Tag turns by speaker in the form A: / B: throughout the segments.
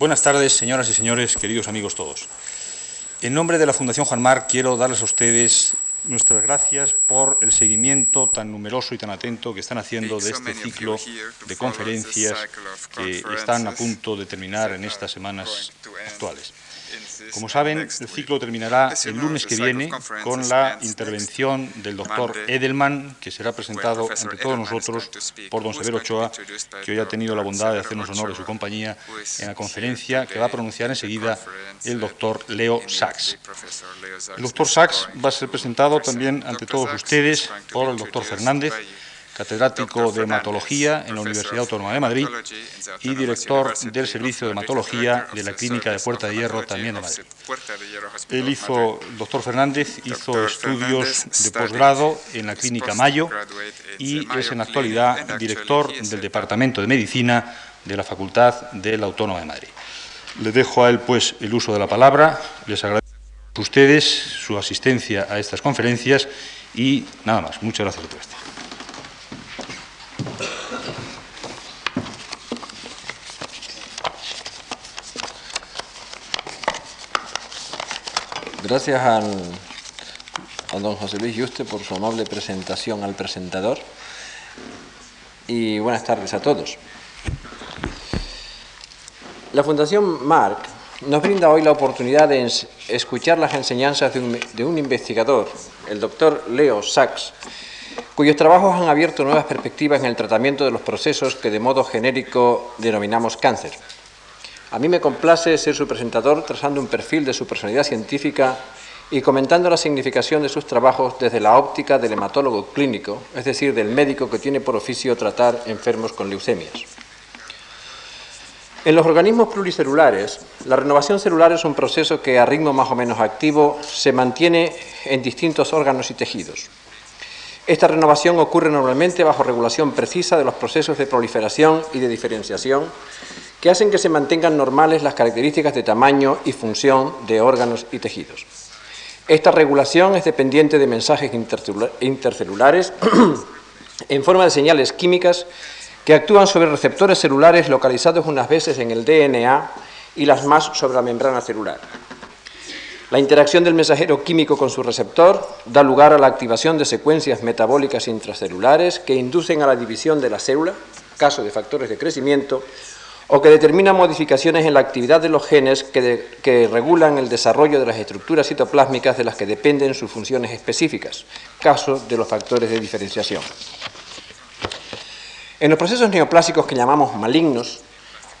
A: Buenas tardes, señoras y señores, queridos amigos todos. En nombre de la Fundación Juan Mar quiero darles a ustedes nuestras gracias por el seguimiento tan numeroso y tan atento que están haciendo de este ciclo de conferencias que están a punto de terminar en estas semanas actuales. Como saben, el ciclo terminará el lunes que viene con la intervención del doctor Edelman, que será presentado ante todos nosotros por don Severo Ochoa, que hoy ha tenido la bondad de hacernos honor de su compañía en la conferencia que va a pronunciar enseguida el doctor Leo Sachs. El doctor Sachs va a ser presentado también ante todos ustedes por el doctor Fernández, catedrático de hematología en la Universidad Autónoma de Madrid y director del Servicio de Hematología de la Clínica de Puerta de Hierro también de Madrid. Él hizo, el doctor Fernández hizo estudios de posgrado en la Clínica Mayo y es en la actualidad director del Departamento de Medicina de la Facultad de la Autónoma de Madrid. Le dejo a él pues el uso de la palabra, les agradezco a ustedes su asistencia a estas conferencias y nada más. Muchas gracias por esto.
B: Gracias al, a don José Luis Yuste por su amable presentación al presentador y buenas tardes a todos. La Fundación Marc nos brinda hoy la oportunidad de escuchar las enseñanzas de un, de un investigador, el doctor Leo Sachs, cuyos trabajos han abierto nuevas perspectivas en el tratamiento de los procesos que de modo genérico denominamos cáncer. A mí me complace ser su presentador trazando un perfil de su personalidad científica y comentando la significación de sus trabajos desde la óptica del hematólogo clínico, es decir, del médico que tiene por oficio tratar enfermos con leucemias. En los organismos pluricelulares, la renovación celular es un proceso que a ritmo más o menos activo se mantiene en distintos órganos y tejidos. Esta renovación ocurre normalmente bajo regulación precisa de los procesos de proliferación y de diferenciación que hacen que se mantengan normales las características de tamaño y función de órganos y tejidos. Esta regulación es dependiente de mensajes intercelulares en forma de señales químicas que actúan sobre receptores celulares localizados unas veces en el DNA y las más sobre la membrana celular. La interacción del mensajero químico con su receptor da lugar a la activación de secuencias metabólicas intracelulares que inducen a la división de la célula, caso de factores de crecimiento, o que determina modificaciones en la actividad de los genes que, regulan el desarrollo de las estructuras citoplásmicas de las que dependen sus funciones específicas, caso de los factores de diferenciación. En los procesos neoplásicos que llamamos malignos,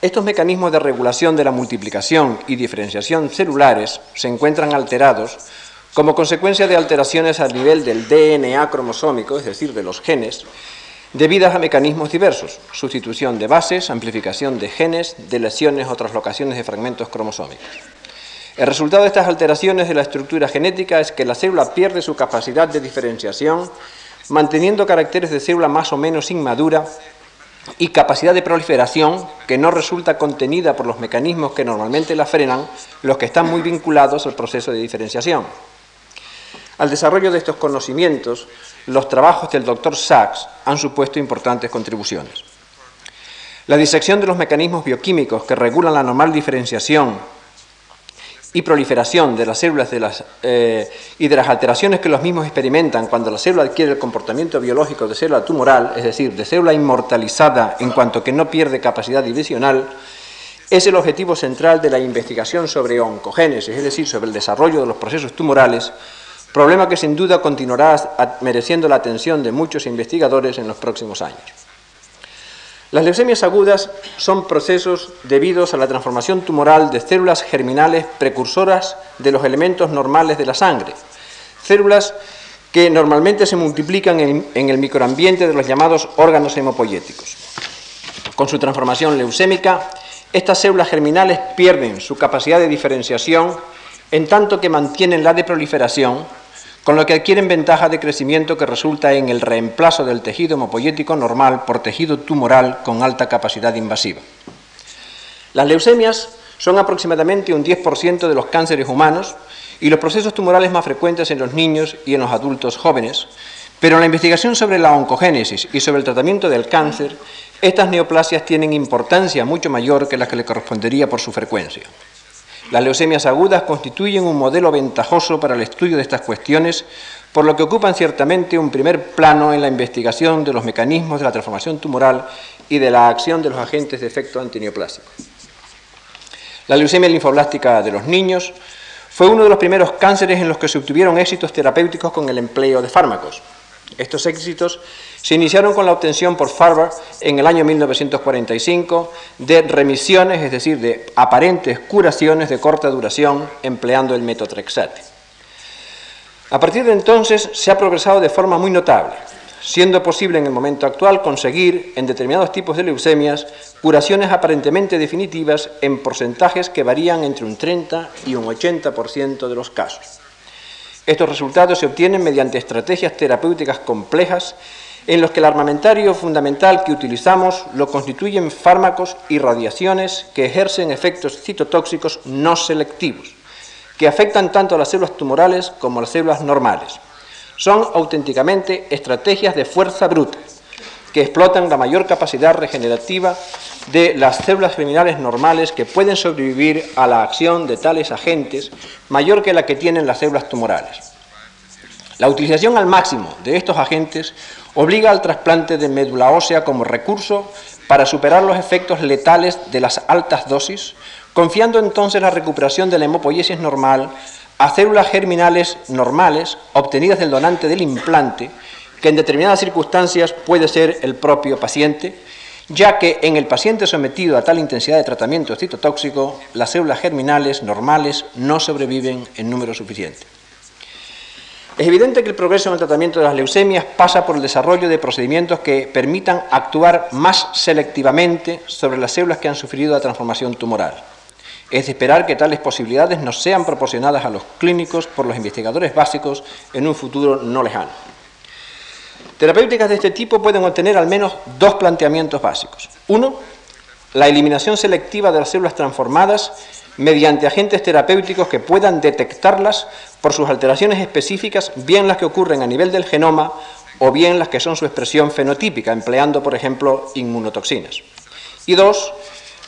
B: estos mecanismos de regulación de la multiplicación y diferenciación celulares se encuentran alterados como consecuencia de alteraciones a nivel del DNA cromosómico, es decir, de los genes, debidas a mecanismos diversos, sustitución de bases, amplificación de genes, de lesiones o traslocaciones de fragmentos cromosómicos. El resultado de estas alteraciones de la estructura genética es que la célula pierde su capacidad de diferenciación, manteniendo caracteres de célula más o menos inmadura y capacidad de proliferación que no resulta contenida por los mecanismos que normalmente la frenan, los que están muy vinculados al proceso de diferenciación. Al desarrollo de estos conocimientos, los trabajos del doctor Sachs han supuesto importantes contribuciones. La disección de los mecanismos bioquímicos que regulan la normal diferenciación y proliferación de las células eh, y de las alteraciones que los mismos experimentan cuando la célula adquiere el comportamiento biológico de célula tumoral, es decir, de célula inmortalizada en cuanto que no pierde capacidad divisional, es el objetivo central de la investigación sobre oncogénesis, es decir, sobre el desarrollo de los procesos tumorales problema que sin duda continuará mereciendo la atención de muchos investigadores en los próximos años. Las leucemias agudas son procesos debidos a la transformación tumoral de células germinales precursoras de los elementos normales de la sangre, células que normalmente se multiplican en, en el microambiente de los llamados órganos hemopoyéticos. Con su transformación leucémica, estas células germinales pierden su capacidad de diferenciación en tanto que mantienen la de proliferación, con lo que adquieren ventaja de crecimiento que resulta en el reemplazo del tejido hemopoyético normal por tejido tumoral con alta capacidad invasiva. Las leucemias son aproximadamente un 10% de los cánceres humanos y los procesos tumorales más frecuentes en los niños y en los adultos jóvenes, Pero en la investigación sobre la oncogénesis y sobre el tratamiento del cáncer, estas neoplasias tienen importancia mucho mayor que la que le correspondería por su frecuencia. Las leucemias agudas constituyen un modelo ventajoso para el estudio de estas cuestiones, por lo que ocupan ciertamente un primer plano en la investigación de los mecanismos de la transformación tumoral y de la acción de los agentes de efecto antineoplásico. La leucemia linfoblástica de los niños fue uno de los primeros cánceres en los que se obtuvieron éxitos terapéuticos con el empleo de fármacos. Estos éxitos se iniciaron con la obtención por Farber en el año 1945 de remisiones, es decir, de aparentes curaciones de corta duración empleando el metotrexate. A partir de entonces se ha progresado de forma muy notable, siendo posible en el momento actual conseguir en determinados tipos de leucemias curaciones aparentemente definitivas en porcentajes que varían entre un 30 y un 80% de los casos. Estos resultados se obtienen mediante estrategias terapéuticas complejas en los que el armamentario fundamental que utilizamos lo constituyen fármacos y radiaciones que ejercen efectos citotóxicos no selectivos, que afectan tanto a las células tumorales como a las células normales. Son auténticamente estrategias de fuerza bruta, que explotan la mayor capacidad regenerativa de las células criminales normales que pueden sobrevivir a la acción de tales agentes mayor que la que tienen las células tumorales. La utilización al máximo de estos agentes obliga al trasplante de médula ósea como recurso para superar los efectos letales de las altas dosis, confiando entonces la recuperación de la hemopoiesis normal a células germinales normales obtenidas del donante del implante, que en determinadas circunstancias puede ser el propio paciente, ya que en el paciente sometido a tal intensidad de tratamiento citotóxico, las células germinales normales no sobreviven en número suficiente. Es evidente que el progreso en el tratamiento de las leucemias pasa por el desarrollo de procedimientos que permitan actuar más selectivamente sobre las células que han sufrido la transformación tumoral. Es de esperar que tales posibilidades nos sean proporcionadas a los clínicos por los investigadores básicos en un futuro no lejano. Terapéuticas de este tipo pueden obtener al menos dos planteamientos básicos. Uno, la eliminación selectiva de las células transformadas mediante agentes terapéuticos que puedan detectarlas por sus alteraciones específicas, bien las que ocurren a nivel del genoma o bien las que son su expresión fenotípica, empleando, por ejemplo, inmunotoxinas. Y dos,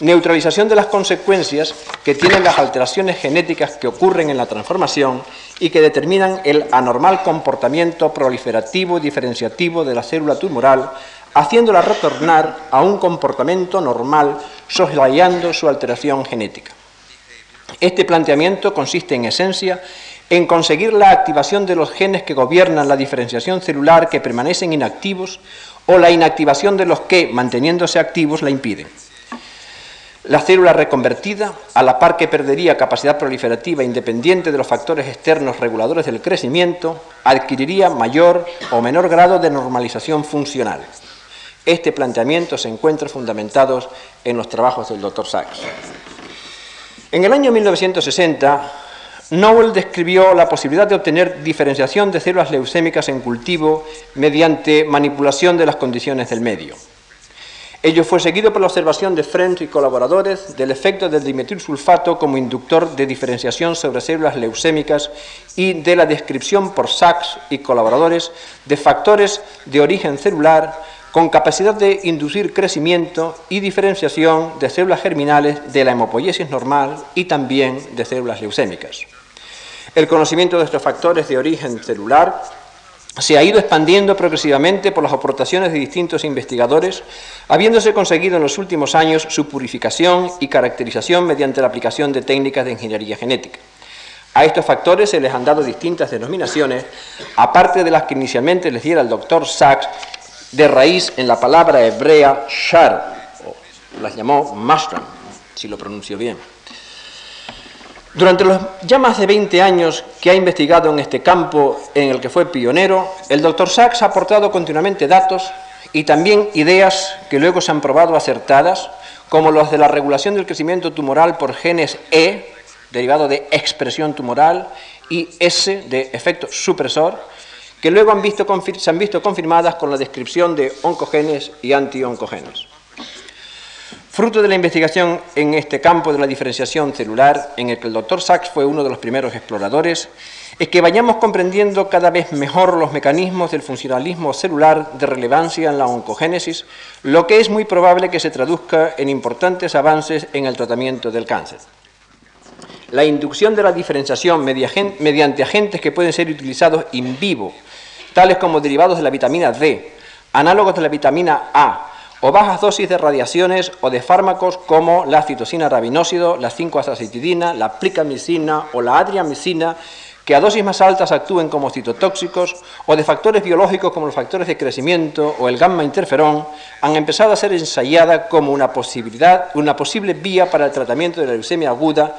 B: neutralización de las consecuencias que tienen las alteraciones genéticas que ocurren en la transformación y que determinan el anormal comportamiento proliferativo y diferenciativo de la célula tumoral, haciéndola retornar a un comportamiento normal, soslayando su alteración genética. Este planteamiento consiste en esencia en conseguir la activación de los genes que gobiernan la diferenciación celular que permanecen inactivos o la inactivación de los que, manteniéndose activos, la impiden. La célula reconvertida, a la par que perdería capacidad proliferativa independiente de los factores externos reguladores del crecimiento, adquiriría mayor o menor grado de normalización funcional. Este planteamiento se encuentra fundamentado en los trabajos del Dr. Sachs. En el año 1960, Nowell describió la posibilidad de obtener diferenciación de células leucémicas en cultivo mediante manipulación de las condiciones del medio. Ello fue seguido por la observación de French y colaboradores del efecto del dimetilsulfato como inductor de diferenciación sobre células leucémicas y de la descripción por Sachs y colaboradores de factores de origen celular con capacidad de inducir crecimiento y diferenciación de células germinales de la hemopoiesis normal y también de células leucémicas. El conocimiento de estos factores de origen celular se ha ido expandiendo progresivamente por las aportaciones de distintos investigadores, habiéndose conseguido en los últimos años su purificación y caracterización mediante la aplicación de técnicas de ingeniería genética. A estos factores se les han dado distintas denominaciones, aparte de las que inicialmente les diera el doctor Sachs de raíz en la palabra hebrea shar, o las llamó mushroom, si lo pronuncio bien. Durante los ya más de 20 años que ha investigado en este campo en el que fue pionero, el doctor Sachs ha aportado continuamente datos y también ideas que luego se han probado acertadas, como los de la regulación del crecimiento tumoral por genes E, derivado de expresión tumoral, y S, de efecto supresor, que luego se han visto confirmadas con la descripción de oncogenes y antioncogenes. Fruto de la investigación en este campo de la diferenciación celular, en el que el doctor Sachs fue uno de los primeros exploradores, es que vayamos comprendiendo cada vez mejor los mecanismos del funcionalismo celular de relevancia en la oncogénesis, lo que es muy probable que se traduzca en importantes avances en el tratamiento del cáncer. La inducción de la diferenciación mediante agentes que pueden ser utilizados in vivo, tales como derivados de la vitamina D, análogos de la vitamina A, o bajas dosis de radiaciones o de fármacos como la citosina rabinósido, la 5-acetidina, la plicamicina o la adriamicina, que a dosis más altas actúen como citotóxicos o de factores biológicos como los factores de crecimiento o el gamma interferón, han empezado a ser ensayadas como una, posibilidad, una posible vía para el tratamiento de la leucemia aguda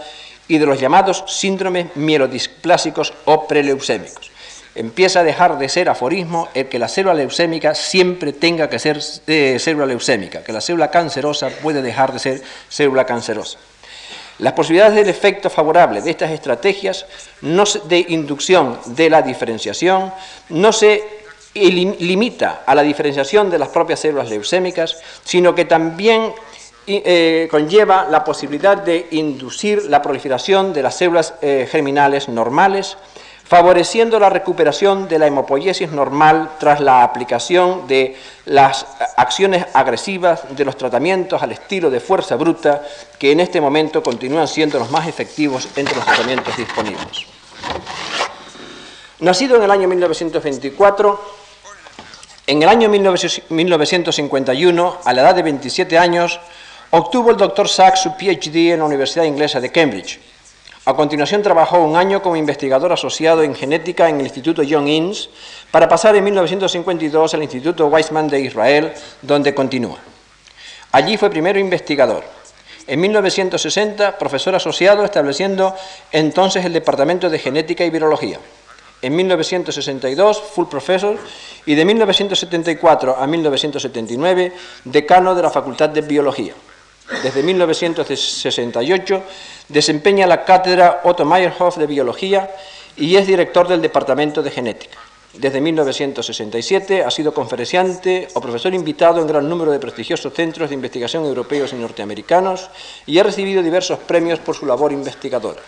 B: y de los llamados síndromes mielodisplásicos o preleucémicos. Empieza a dejar de ser aforismo el que la célula leucémica siempre tenga que ser eh, célula leucémica, que la célula cancerosa puede dejar de ser célula cancerosa. Las posibilidades del efecto favorable de estas estrategias de inducción de la diferenciación no se limita a la diferenciación de las propias células leucémicas, sino que también eh, conlleva la posibilidad de inducir la proliferación de las células eh, germinales normales, favoreciendo la recuperación de la hemopoiesis normal tras la aplicación de las acciones agresivas de los tratamientos al estilo de fuerza bruta, que en este momento continúan siendo los más efectivos entre los tratamientos disponibles. Nacido en el año 1924, en el año 1951, a la edad de 27 años, obtuvo el doctor Sachs su PhD en la Universidad Inglesa de Cambridge a continuación trabajó un año como investigador asociado en genética en el Instituto John Innes, para pasar en 1952 al Instituto Weizmann de Israel, donde continúa. Allí fue primero investigador. En 1960, profesor asociado, estableciendo entonces el Departamento de Genética y Virología. En 1962, full professor, y de 1974 a 1979, decano de la Facultad de Biología. Desde 1968 desempeña la cátedra Otto Meyerhoff de Biología y es director del Departamento de Genética. Desde 1967 ha sido conferenciante o profesor invitado en gran número de prestigiosos centros de investigación europeos y norteamericanos y ha recibido diversos premios por su labor investigadora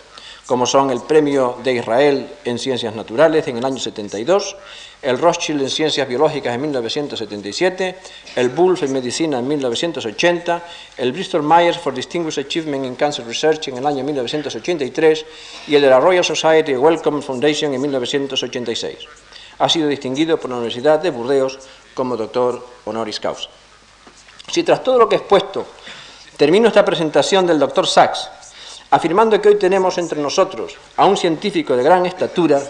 B: como son el Premio de Israel en Ciencias Naturales en el año 72, el Rothschild en Ciencias Biológicas en 1977, el Bulf en Medicina en 1980, el Bristol Myers for Distinguished Achievement in Cancer Research en el año 1983 y el de la Royal Society Wellcome Foundation en 1986. Ha sido distinguido por la Universidad de Burdeos como doctor honoris causa. Si tras todo lo que he expuesto termino esta presentación del doctor Sachs Afirmando que hoy tenemos entre nosotros a un científico de gran estatura,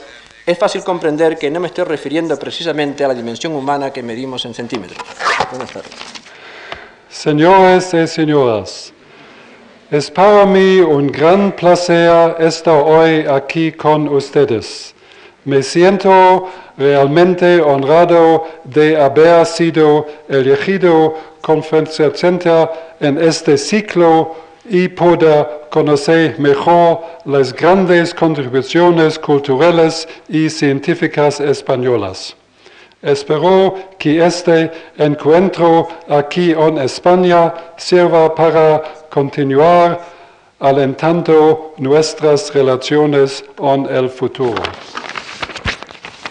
B: es fácil comprender que no me estoy refiriendo precisamente a la dimensión humana que medimos en centímetros. Buenas tardes.
C: Señores y señoras, es para mí un gran placer estar hoy aquí con ustedes. Me siento realmente honrado de haber sido elegido conferenciante en este ciclo y poder conocer mejor las grandes contribuciones culturales y científicas españolas. Espero que este encuentro aquí en España sirva para continuar alentando nuestras relaciones en el futuro.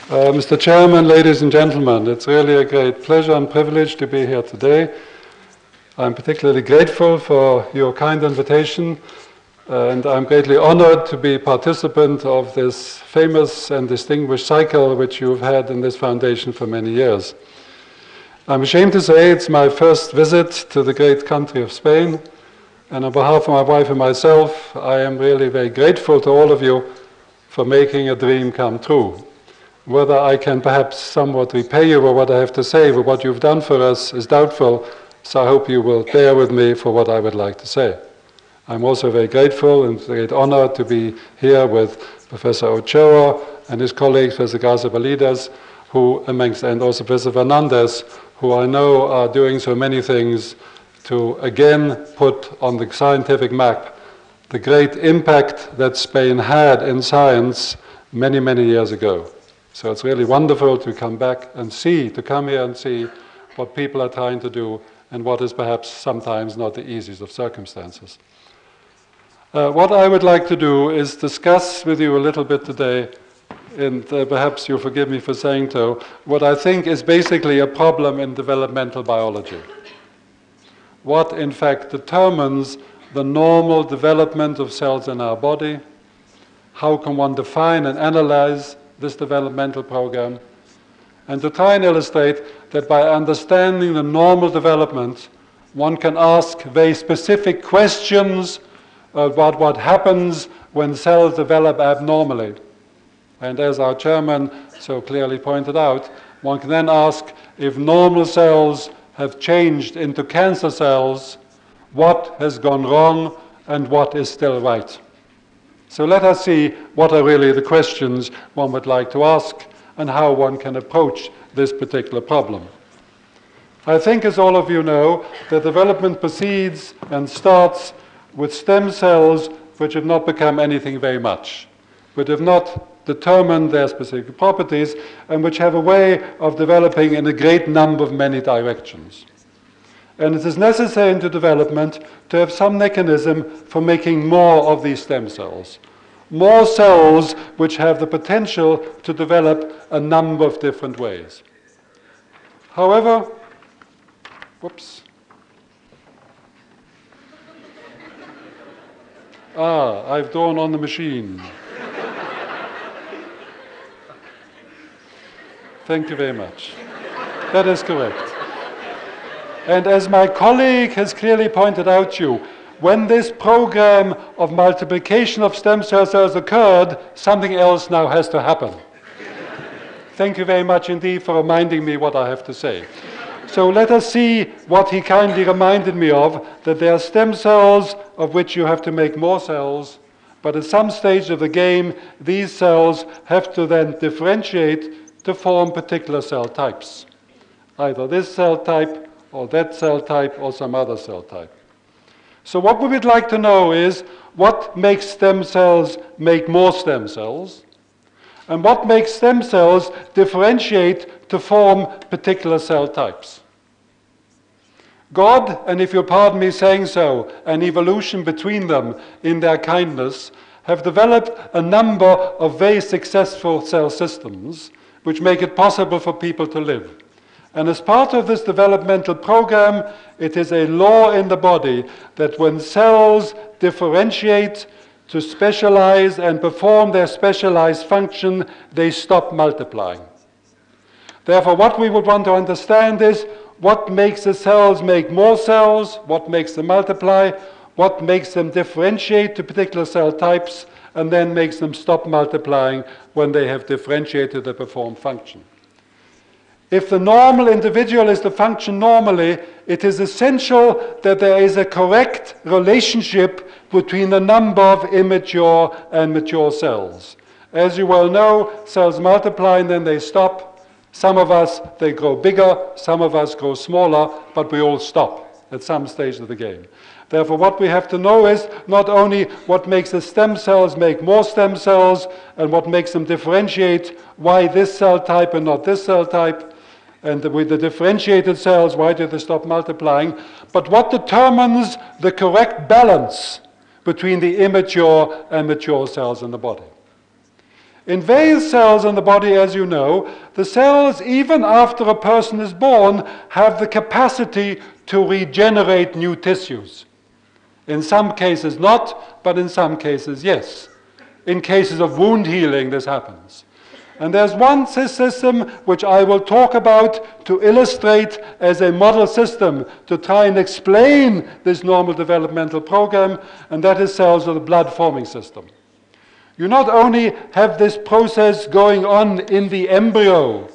C: Uh, Mr. Chairman, ladies and gentlemen, it's really a great pleasure and privilege to be here today. I'm particularly grateful for your kind invitation, and I'm greatly honored to be participant of this famous and distinguished cycle which you've had in this foundation for many years. I'm ashamed to say it's my first visit to the great country of Spain, and on behalf of my wife and myself, I am really very grateful to all of you for making a dream come true. Whether I can perhaps somewhat repay you for what I have to say, for what you've done for us, is doubtful, so I hope you will bear with me for what I would like to say. I'm also very grateful and great honor to be here with Professor Ochoa and his colleagues, Professor García Bellido, who amongst, and also Professor Fernandez, who I know are doing so many things to again put on the scientific map the great impact that Spain had in science many, many years ago. So it's really wonderful to come back and see, to come here and see what people are trying to do and what is perhaps sometimes not the easiest of circumstances. Uh, what I would like to do is discuss with you a little bit today and uh, perhaps you'll forgive me for saying so, what I think is basically a problem in developmental biology. What, in fact, determines the normal development of cells in our body? How can one define and analyze this developmental program? And to try and illustrate that by understanding the normal development, one can ask very specific questions about what happens when cells develop abnormally. And as our chairman so clearly pointed out, one can then ask if normal cells have changed into cancer cells, what has gone wrong and what is still right. So let us see what are really the questions one would like to ask and how one can approach this particular problem. I think, as all of you know, that development proceeds and starts with stem cells which have not become anything very much, which have not determined their specific properties and which have a way of developing in a great number of many directions. And it is necessary into development to have some mechanism for making more of these stem cells. More cells which have the potential to develop a number of different ways. However, whoops. Ah, I've drawn on the machine. Thank you very much. That is correct. And as my colleague has clearly pointed out to you, when this program of multiplication of stem cells has occurred, something else now has to happen. Thank you very much indeed for reminding me what I have to say. So let us see what he kindly reminded me of that there are stem cells of which you have to make more cells, but at some stage of the game, these cells have to then differentiate to form particular cell types, either this cell type or that cell type or some other cell type. So what we would like to know is what makes stem cells make more stem cells, and what makes stem cells differentiate to form particular cell types. God, and if you'll pardon me saying so, and evolution between them in their kindness, have developed a number of very successful cell systems which make it possible for people to live. And as part of this developmental program, it is a law in the body that when cells differentiate to specialize and perform their specialized function, they stop multiplying. Therefore, what we would want to understand is what makes the cells make more cells, what makes them multiply, what makes them differentiate to particular cell types, and then makes them stop multiplying when they have differentiated the performed function. If the normal individual is to function normally, it is essential that there is a correct relationship between the number of immature and mature cells. As you well know, cells multiply and then they stop. Some of us, they grow bigger, some of us grow smaller, but we all stop at some stage of the game. Therefore, what we have to know is not only what makes the stem cells make more stem cells and what makes them differentiate, why this cell type and not this cell type, and with the differentiated cells, why do they stop multiplying, but what determines the correct balance between the immature and mature cells in the body. In various cells in the body, as you know, the cells, even after a person is born, have the capacity to regenerate new tissues. In some cases not, but in some cases yes. In cases of wound healing, this happens. And there's one system which I will talk about to illustrate as a model system to try and explain this normal developmental program, and that is cells of the blood forming system. You not only have this process going on in the embryo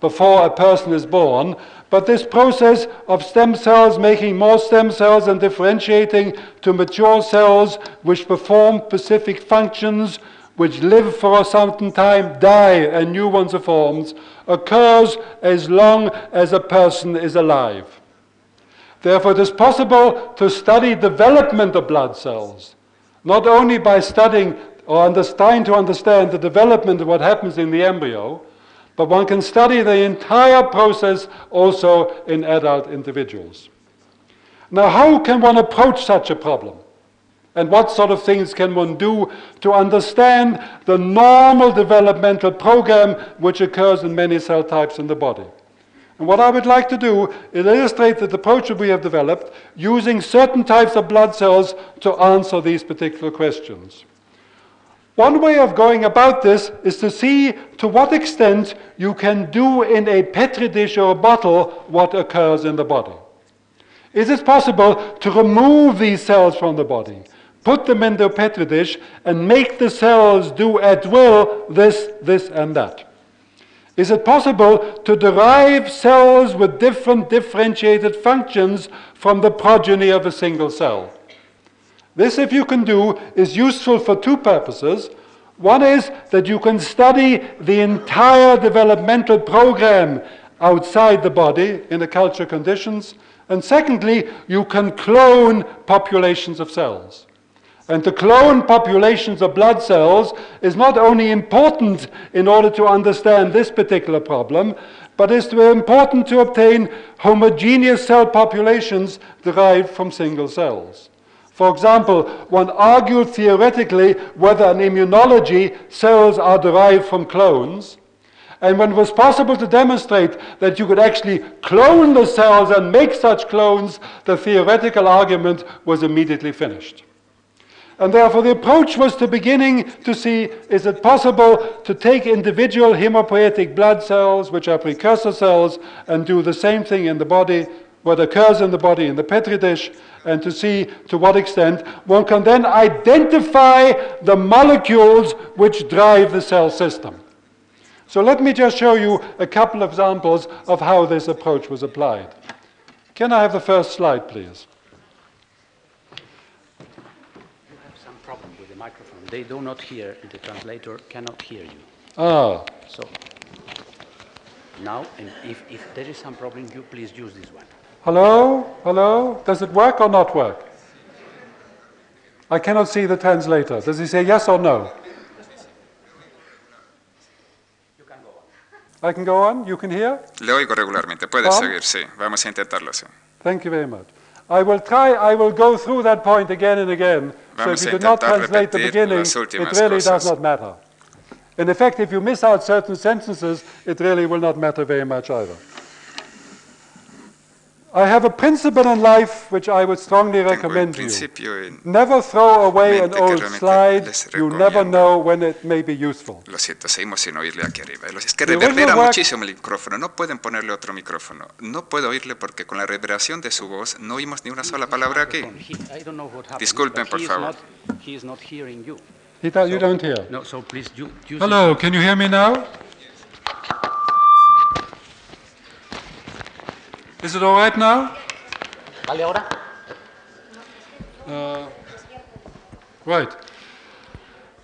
C: before a person is born, but this process of stem cells making more stem cells and differentiating to mature cells which perform specific functions, which live for a certain time, die, and new ones are formed, occurs as long as a person is alive. Therefore, it is possible to study development of blood cells, not only by studying or trying to understand the development of what happens in the embryo, but one can study the entire process also in adult individuals. Now, how can one approach such a problem? And what sort of things can one do to understand the normal developmental program which occurs in many cell types in the body? And what I would like to do is illustrate the approach that we have developed using certain types of blood cells to answer these particular questions. One way of going about this is to see to what extent you can do in a petri dish or a bottle what occurs in the body. Is it possible to remove these cells from the body, put them in the petri dish, and make the cells do at will this, this, and that? Is it possible to derive cells with different differentiated functions from the progeny of a single cell? This, if you can do, is useful for two purposes. One is that you can study the entire developmental program outside the body in the culture conditions. And secondly, you can clone populations of cells. And to clone populations of blood cells is not only important in order to understand this particular problem, but is important to obtain homogeneous cell populations derived from single cells. For example, one argued theoretically whether in immunology cells are derived from clones. And when it was possible to demonstrate that you could actually clone the cells and make such clones, the theoretical argument was immediately finished. And therefore, the approach was to beginning to see is it possible to take individual hemopoietic blood cells, which are precursor cells, and do the same thing in the body, what occurs in the body in the petri dish, and to see to what extent one can then identify the molecules which drive the cell system. So let me just show you a couple of examples of how this approach was applied. Can I have the first slide, please?
D: They do not hear, the translator cannot hear you.
C: Ah.
D: So now, and if, if there is some problem, you please use this one.
C: Hello? Hello? Does it work or not work? I cannot see the translator. Does he say yes or no?
D: You can go
C: on. I can go on? You can hear?
E: Le oigo regularmente. Puedes seguir, sí. Vamos a intentarlo, sí.
C: Thank you very much. I will try, I will go through that point again and again.
E: Vamos
C: so if you do not translate the beginning, it really cosas. does not matter. In effect, if you miss out certain sentences, it really will not matter very much either. I have a principle in life which I would strongly recommend to you. Never throw away an old slide. You never know when it may be useful.
E: Lo siento, seguimos sin oírle aquí arriba. Es que reverbera muchísimo el micrófono. No pueden ponerle otro micrófono. No puedo oírle porque con la reverberación de su voz no oímos ni una sola palabra aquí. Disculpen, por favor.
C: He you don't hear. No, so please, you, Hello, can you hear me now? Is it all right now?
D: ¿Vale ahora?
C: Uh, right.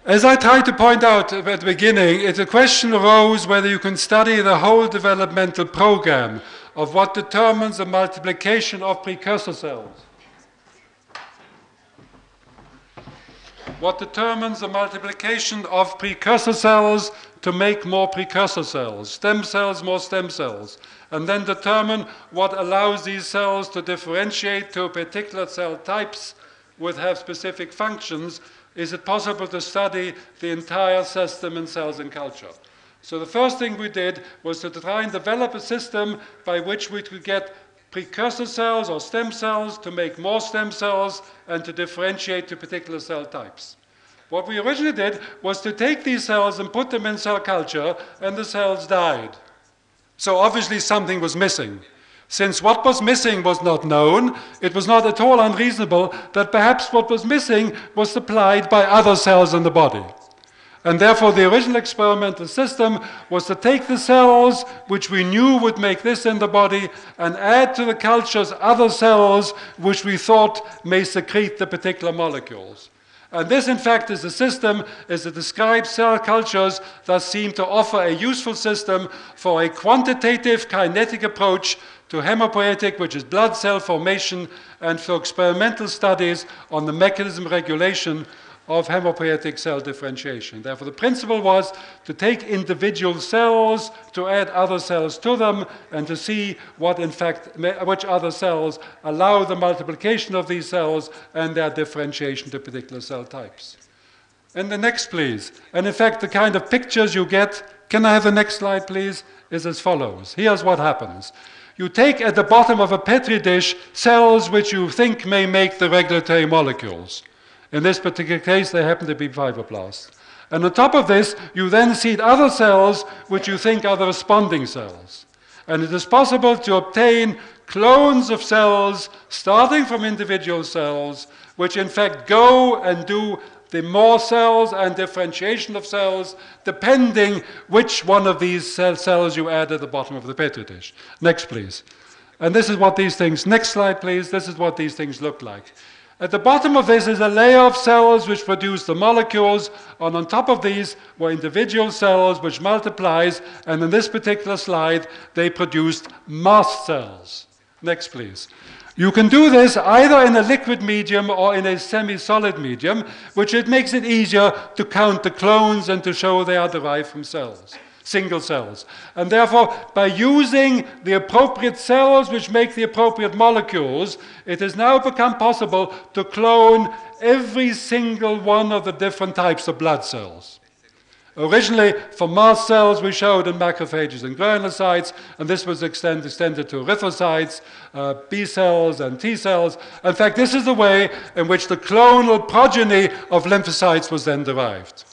C: As I tried to point out at the beginning, it, a question arose whether you can study the whole developmental program of what determines the multiplication of precursor cells. What determines the multiplication of precursor cells to make more precursor cells, stem cells, more stem cells, and then determine what allows these cells to differentiate to particular cell types which have specific functions. Is it possible to study the entire system in cells in culture? So the first thing we did was to try and develop a system by which we could get precursor cells or stem cells to make more stem cells and to differentiate to particular cell types. What we originally did was to take these cells and put them in cell culture, and the cells died. So obviously something was missing. Since what was missing was not known, it was not at all unreasonable that perhaps what was missing was supplied by other cells in the body. And therefore, the original experimental system was to take the cells which we knew would make this in the body and add to the cultures other cells which we thought may secrete the particular molecules. And this, in fact, is a system, as it describes cell cultures, that seem to offer a useful system for a quantitative kinetic approach to hemopoietic, which is blood cell formation, and for experimental studies on the mechanism regulation of hematopoietic cell differentiation. Therefore, the principle was to take individual cells, to add other cells to them, and to see what, in fact, which other cells allow the multiplication of these cells and their differentiation to particular cell types. And the next, please. And in fact, the kind of pictures you get, can I have the next slide, please, is as follows. Here's what happens. You take at the bottom of a Petri dish cells which you think may make the regulatory molecules. In this particular case, they happen to be fibroblasts. And on top of this, you then seed other cells which you think are the responding cells. And it is possible to obtain clones of cells starting from individual cells, which in fact go and do the more cells and differentiation of cells, depending which one of these cell cells you add at the bottom of the Petri dish. Next, please. And this is what these things, next slide, please. This is what these things look like. At the bottom of this is a layer of cells which produce the molecules, and on top of these were individual cells which multiplies, and in this particular slide, they produced mast cells. Next, please. You can do this either in a liquid medium or in a semi-solid medium, which it makes it easier to count the clones and to show they are derived from cells single cells. And therefore, by using the appropriate cells which make the appropriate molecules, it has now become possible to clone every single one of the different types of blood cells. Originally, for mast cells, we showed in macrophages and granulocytes, and this was extend, extended to erythrocytes, uh, B cells, and T cells. In fact, this is the way in which the clonal progeny of lymphocytes was then derived.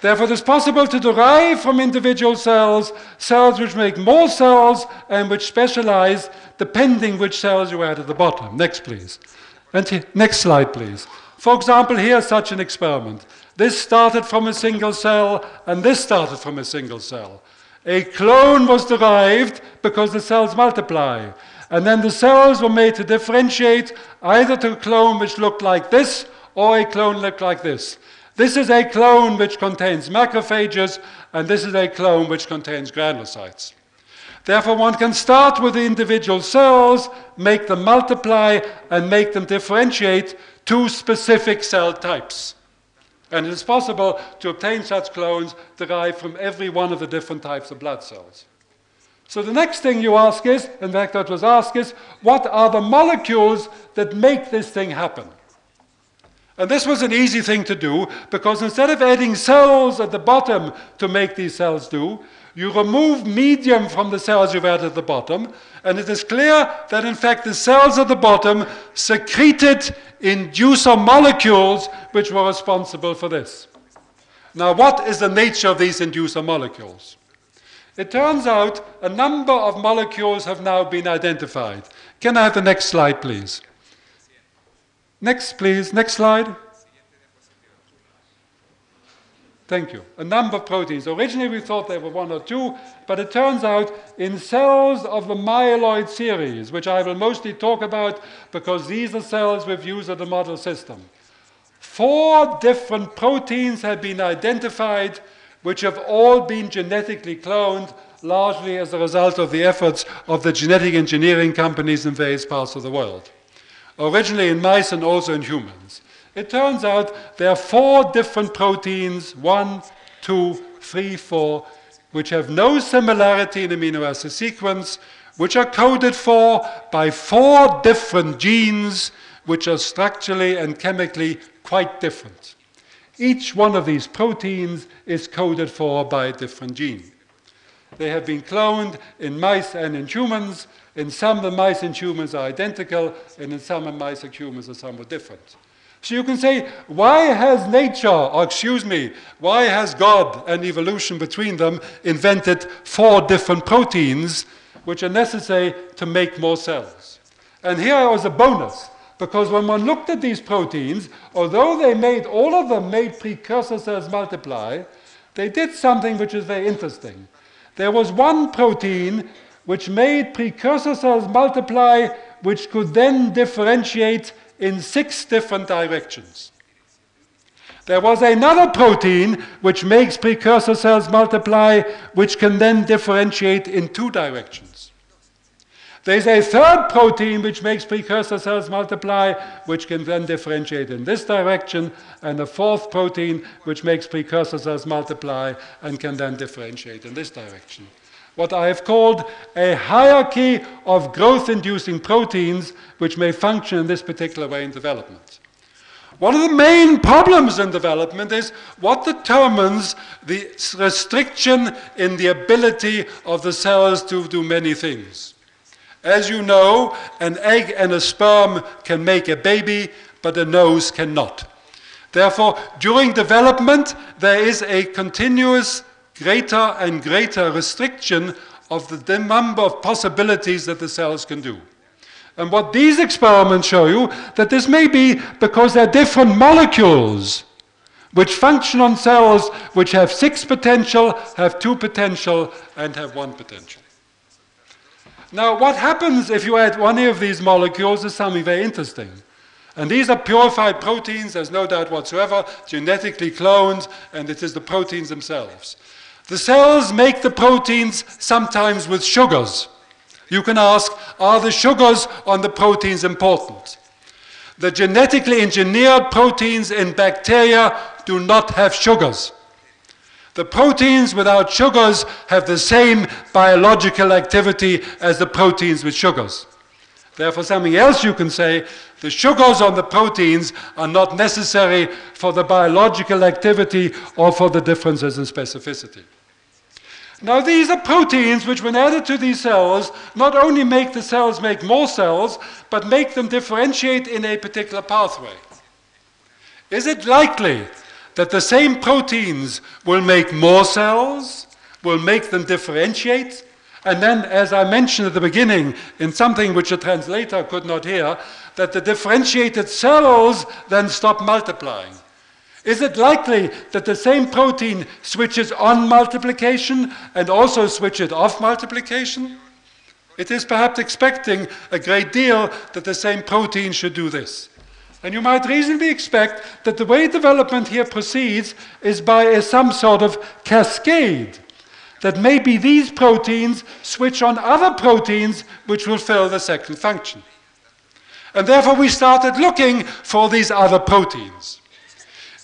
C: Therefore, it is possible to derive from individual cells cells which make more cells and which specialize depending which cells you add at the bottom. Next, please. And next slide, please. For example, here's such an experiment. This started from a single cell, and this started from a single cell. A clone was derived because the cells multiply. And then the cells were made to differentiate either to a clone which looked like this or a clone looked like this. This is a clone which contains macrophages, and this is a clone which contains granulocytes. Therefore, one can start with the individual cells, make them multiply, and make them differentiate to specific cell types. And it is possible to obtain such clones derived from every one of the different types of blood cells. So the next thing you ask is, in fact, what was asked is, what are the molecules that make this thing happen? And this was an easy thing to do because instead of adding cells at the bottom to make these cells do, you remove medium from the cells you've added at the bottom, and it is clear that in fact the cells at the bottom secreted inducer molecules which were responsible for this. Now, what is the nature of these inducer molecules? It turns out a number of molecules have now been identified. Can I have the next slide, please? Next, please. Next slide. Thank you. A number of proteins. Originally, we thought there were one or two, but it turns out in cells of the myeloid series, which I will mostly talk about because these are cells we've used as a model system, four different proteins have been identified which have all been genetically cloned, largely as a result of the efforts of the genetic engineering companies in various parts of the world originally in mice and also in humans. It turns out there are four different proteins, one, two, three, four, which have no similarity in amino acid sequence, which are coded for by four different genes, which are structurally and chemically quite different. Each one of these proteins is coded for by a different gene. They have been cloned in mice and in humans, in some, the mice and humans are identical, and in some, the mice and humans are somewhat different. So you can say, why has nature, or excuse me, why has God and evolution between them invented four different proteins which are necessary to make more cells? And here was a bonus, because when one looked at these proteins, although they made, all of them made precursor cells multiply, they did something which is very interesting. There was one protein which made precursor cells multiply, which could then differentiate in six different directions. There was another protein which makes precursor cells multiply, which can then differentiate in two directions. There's a third protein which makes precursor cells multiply, which can then differentiate in this direction, and a fourth protein which makes precursor cells multiply and can then differentiate in this direction. What I have called a hierarchy of growth inducing proteins which may function in this particular way in development. One of the main problems in development is what determines the restriction in the ability of the cells to do many things. As you know, an egg and a sperm can make a baby, but a nose cannot. Therefore, during development, there is a continuous greater and greater restriction of the number of possibilities that the cells can do. And what these experiments show you, that this may be because they're different molecules which function on cells which have six potential, have two potential, and have one potential. Now, what happens if you add one of these molecules is something very interesting. And these are purified proteins, there's no doubt whatsoever, genetically cloned, and it is the proteins themselves. The cells make the proteins sometimes with sugars. You can ask, are the sugars on the proteins important? The genetically engineered proteins in bacteria do not have sugars. The proteins without sugars have the same biological activity as the proteins with sugars. Therefore, something else you can say, the sugars on the proteins are not necessary for the biological activity or for the differences in specificity. Now, these are proteins which, when added to these cells, not only make the cells make more cells, but make them differentiate in a particular pathway. Is it likely that the same proteins will make more cells, will make them differentiate, and then, as I mentioned at the beginning, in something which a translator could not hear, that the differentiated cells then stop multiplying. Is it likely that the same protein switches on multiplication and also switches off multiplication? It is perhaps expecting a great deal that the same protein should do this. And you might reasonably expect that the way development here proceeds is by a, some sort of cascade. That maybe these proteins switch on other proteins which will fill the second function. And therefore we started looking for these other proteins.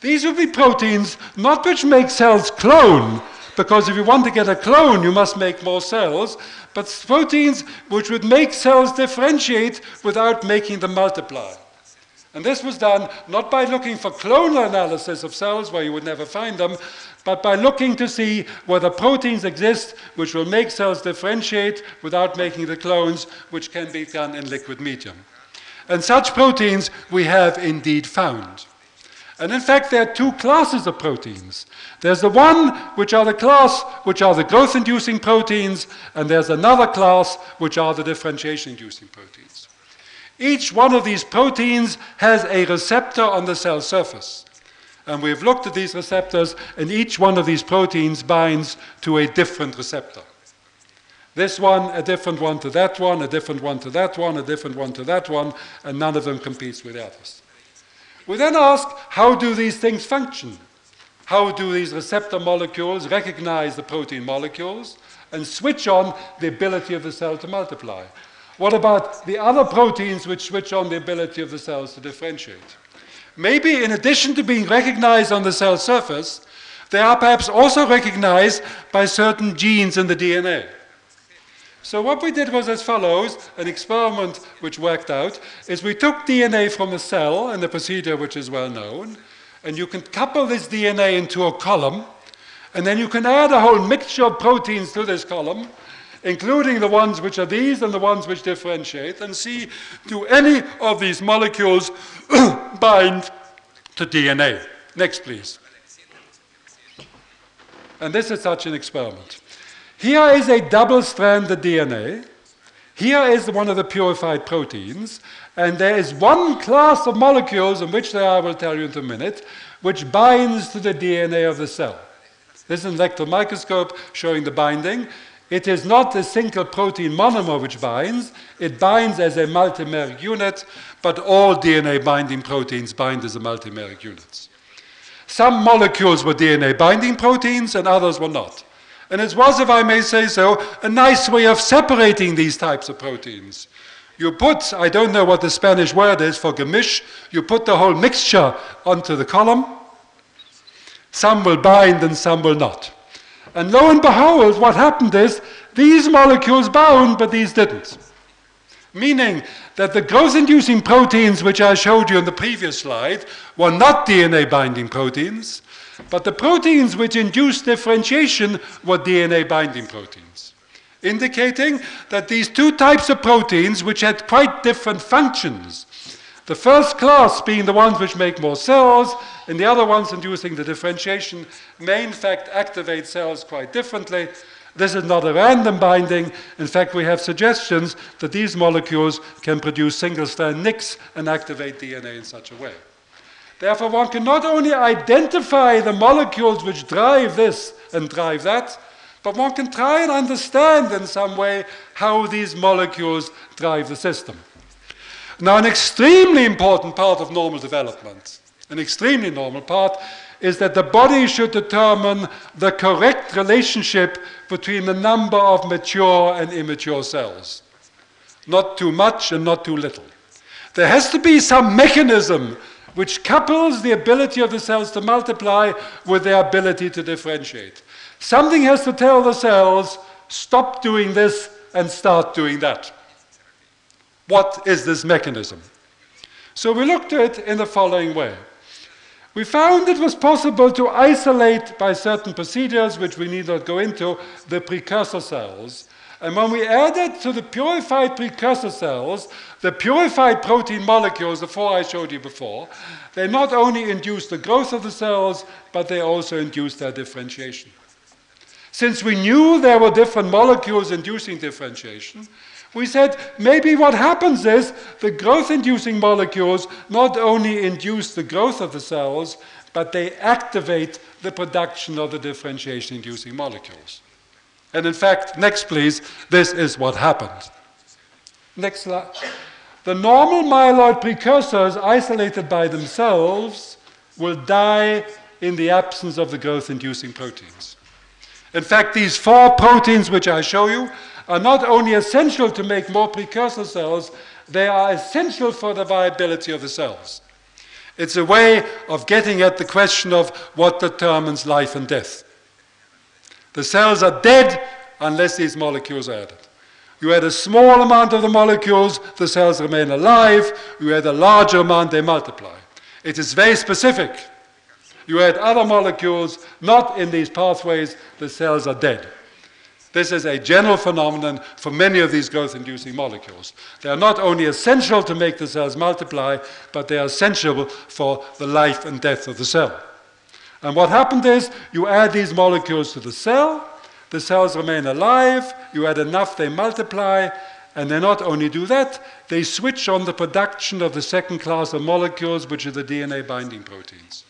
C: These would be proteins not which make cells clone, because if you want to get a clone, you must make more cells, but proteins which would make cells differentiate without making them multiply. And this was done not by looking for clonal analysis of cells where you would never find them, but by looking to see whether proteins exist which will make cells differentiate without making the clones, which can be done in liquid medium. And such proteins we have indeed found. And in fact, there are two classes of proteins. There's the one which are the class which are the growth inducing proteins, and there's another class which are the differentiation inducing proteins. Each one of these proteins has a receptor on the cell surface. And we've looked at these receptors, and each one of these proteins binds to a different receptor. This one, a different one to that one, a different one to that one, a different one to that one, and none of them competes with the others. We then ask, how do these things function? How do these receptor molecules recognize the protein molecules and switch on the ability of the cell to multiply? What about the other proteins which switch on the ability of the cells to differentiate? Maybe in addition to being recognized on the cell surface, they are perhaps also recognized by certain genes in the DNA. So what we did was as follows, an experiment which worked out, is we took DNA from a cell, and the procedure which is well known, and you can couple this DNA into a column, and then you can add a whole mixture of proteins to this column, including the ones which are these and the ones which differentiate, and see do any of these molecules bind to DNA. Next, please. And this is such an experiment. Here is a double-stranded DNA. Here is one of the purified proteins. And there is one class of molecules, in which they are, I will tell you in a minute, which binds to the DNA of the cell. This is an electron microscope showing the binding. It is not a single protein monomer which binds, it binds as a multimeric unit, but all DNA binding proteins bind as a multimeric units. Some molecules were DNA binding proteins and others were not. And it was, if I may say so, a nice way of separating these types of proteins. You put, I don't know what the Spanish word is for gemisch, you put the whole mixture onto the column. Some will bind and some will not. And lo and behold, what happened is these molecules bound, but these didn't. Meaning that the growth inducing proteins, which I showed you in the previous slide, were not DNA binding proteins, but the proteins which induce differentiation were DNA binding proteins, indicating that these two types of proteins, which had quite different functions, the first class being the ones which make more cells, and the other ones inducing the differentiation, may in fact activate cells quite differently, this is not a random binding. In fact, we have suggestions that these molecules can produce single-strand nicks and activate DNA in such a way. Therefore, one can not only identify the molecules which drive this and drive that, but one can try and understand in some way how these molecules drive the system. Now, an extremely important part of normal development, an extremely normal part, is that the body should determine the correct relationship between the number of mature and immature cells. Not too much and not too little. There has to be some mechanism which couples the ability of the cells to multiply with their ability to differentiate. Something has to tell the cells, stop doing this and start doing that. What is this mechanism? So we looked at it in the following way. We found it was possible to isolate by certain procedures, which we need not go into, the precursor cells. And when we added to the purified precursor cells the purified protein molecules, the four I showed you before, they not only induce the growth of the cells, but they also induce their differentiation. Since we knew there were different molecules inducing differentiation, we said maybe what happens is the growth inducing molecules not only induce the growth of the cells, but they activate the production of the differentiation inducing molecules. And in fact, next please, this is what happened. Next slide. The normal myeloid precursors, isolated by themselves, will die in the absence of the growth inducing proteins. In fact, these four proteins which I show you are not only essential to make more precursor cells, they are essential for the viability of the cells. It's a way of getting at the question of what determines life and death. The cells are dead unless these molecules are added. You add a small amount of the molecules, the cells remain alive. You add a larger amount, they multiply. It is very specific. You add other molecules, not in these pathways, the cells are dead. This is a general phenomenon for many of these growth inducing molecules. They are not only essential to make the cells multiply, but they are essential for the life and death of the cell. And what happened is you add these molecules to the cell, the cells remain alive, you add enough, they multiply, and they not only do that, they switch on the production of the second class of molecules, which are the DNA binding proteins.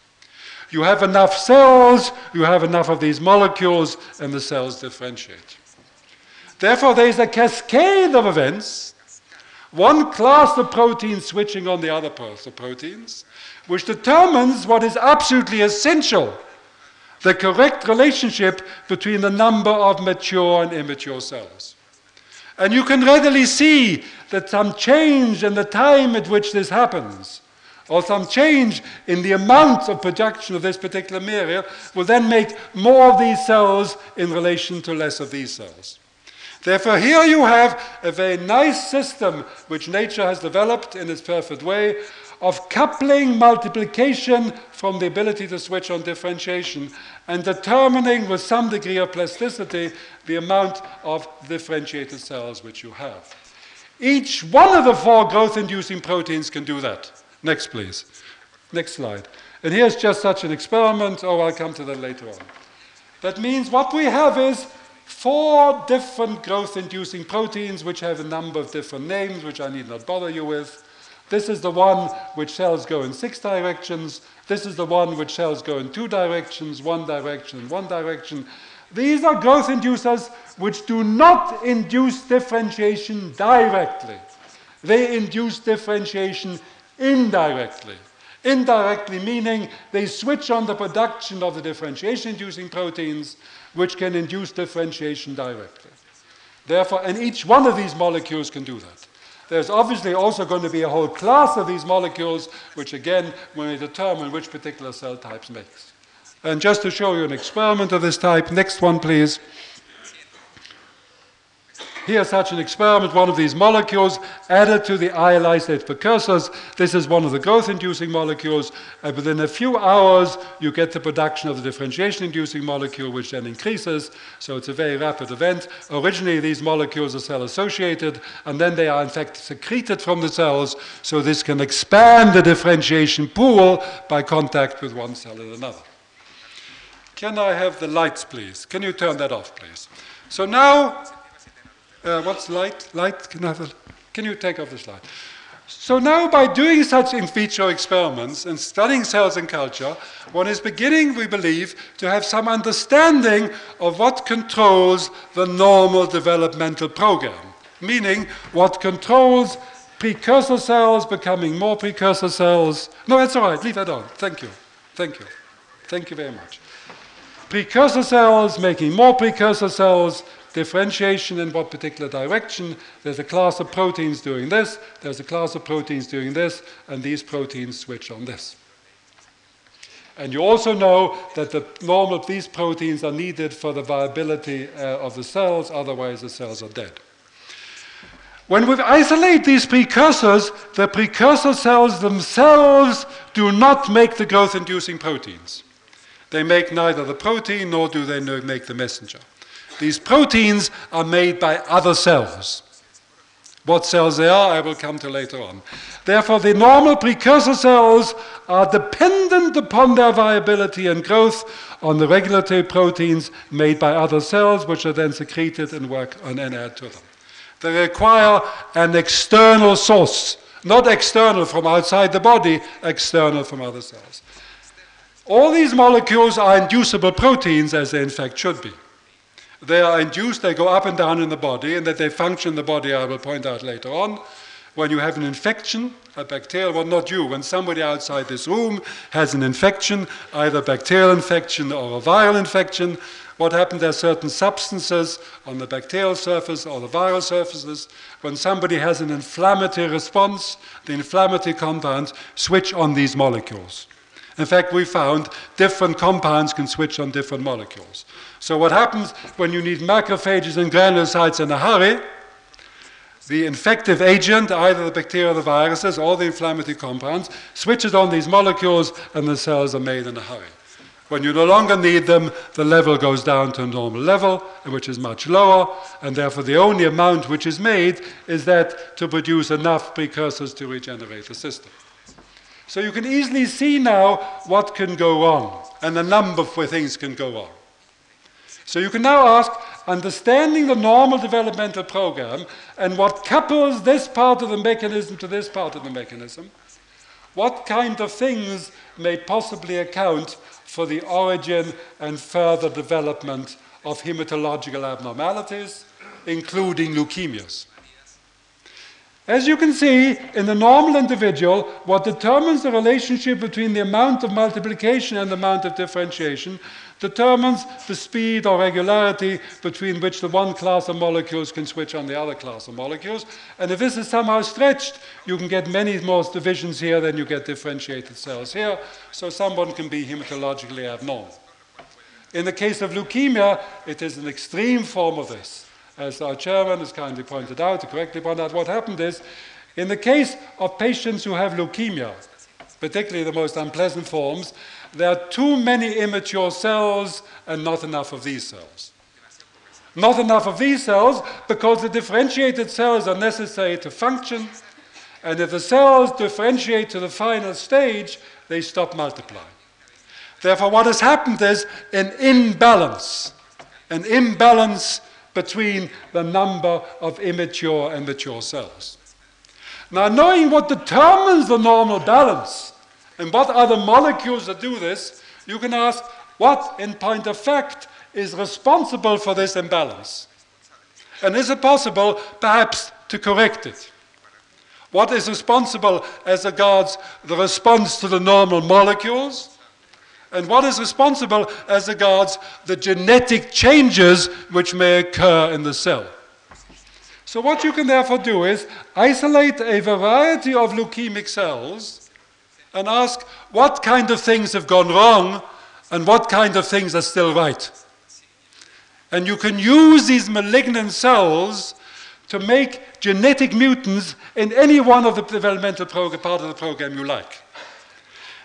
C: You have enough cells, you have enough of these molecules, and the cells differentiate. Therefore, there is a cascade of events, one class of proteins switching on the other class of proteins, which determines what is absolutely essential the correct relationship between the number of mature and immature cells. And you can readily see that some change in the time at which this happens or some change in the amount of production of this particular material will then make more of these cells in relation to less of these cells. Therefore, here you have a very nice system which nature has developed in its perfect way of coupling multiplication from the ability to switch on differentiation and determining with some degree of plasticity the amount of differentiated cells which you have. Each one of the four growth inducing proteins can do that. Next, please. Next slide. And here's just such an experiment. Oh, I'll come to that later on. That means what we have is four different growth inducing proteins which have a number of different names, which I need not bother you with. This is the one which cells go in six directions. This is the one which cells go in two directions, one direction, one direction. These are growth inducers which do not induce differentiation directly. They induce differentiation indirectly. Indirectly meaning they switch on the production of the differentiation-inducing proteins, which can induce differentiation directly. Therefore, and each one of these molecules can do that. There's obviously also going to be a whole class of these molecules, which again will determine which particular cell types makes. And just to show you an experiment of this type, next one please. Here's such an experiment, one of these molecules added to the I lysate precursors. This is one of the growth-inducing molecules. And within a few hours, you get the production of the differentiation-inducing molecule, which then increases. So it's a very rapid event. Originally, these molecules are cell-associated, and then they are, in fact, secreted from the cells. So this can expand the differentiation pool by contact with one cell and another. Can I have the lights, please? Can you turn that off, please? So now uh, what's light? Light? Can, a, can you take off the slide? So now by doing such in vitro experiments and studying cells in culture, one is beginning, we believe, to have some understanding of what controls the normal developmental program, meaning what controls precursor cells becoming more precursor cells. No, that's all right, leave that on. Thank you. Thank you. Thank you very much. Precursor cells making more precursor cells, differentiation in what particular direction. There's a class of proteins doing this, there's a class of proteins doing this, and these proteins switch on this. And you also know that the normal of these proteins are needed for the viability uh, of the cells, otherwise the cells are dead. When we isolate these precursors, the precursor cells themselves do not make the growth inducing proteins. They make neither the protein nor do they make the messenger. These proteins are made by other cells. What cells they are, I will come to later on. Therefore, the normal precursor cells are dependent upon their viability and growth on the regulatory proteins made by other cells, which are then secreted and work on and add to them. They require an external source, not external from outside the body, external from other cells. All these molecules are inducible proteins, as they in fact should be they are induced, they go up and down in the body, and that they function the body, I will point out later on. When you have an infection, a bacterial, well, not you, when somebody outside this room has an infection, either bacterial infection or a viral infection, what happens? There are certain substances on the bacterial surface or the viral surfaces. When somebody has an inflammatory response, the inflammatory compounds switch on these molecules. In fact, we found different compounds can switch on different molecules. So what happens when you need macrophages and granulocytes in a hurry? The infective agent, either the bacteria the viruses, or the inflammatory compounds, switches on these molecules and the cells are made in a hurry. When you no longer need them, the level goes down to a normal level, which is much lower, and therefore the only amount which is made is that to produce enough precursors to regenerate the system. So you can easily see now what can go wrong and the number of things can go wrong. So you can now ask, understanding the normal developmental program and what couples this part of the mechanism to this part of the mechanism, what kind of things may possibly account for the origin and further development of hematological abnormalities, including leukemias. As you can see, in the normal individual, what determines the relationship between the amount of multiplication and the amount of differentiation determines the speed or regularity between which the one class of molecules can switch on the other class of molecules. And if this is somehow stretched, you can get many more divisions here than you get differentiated cells here, so someone can be hematologically abnormal. In the case of leukemia, it is an extreme form of this as our chairman has kindly pointed out, correctly pointed out, what happened is, in the case of patients who have leukemia, particularly the most unpleasant forms, there are too many immature cells and not enough of these cells. Not enough of these cells because the differentiated cells are necessary to function, and if the cells differentiate to the final stage, they stop multiplying. Therefore, what has happened is an imbalance, an imbalance between the number of immature and mature cells. Now, knowing what determines the normal balance and what are the molecules that do this, you can ask what, in point of fact, is responsible for this imbalance? And is it possible, perhaps, to correct it? What is responsible as regards the response to the normal molecules? And what is responsible as regards the genetic changes which may occur in the cell? So what you can therefore do is isolate a variety of leukemic cells and ask what kind of things have gone wrong and what kind of things are still right. And you can use these malignant cells to make genetic mutants in any one of the developmental part of the program you like.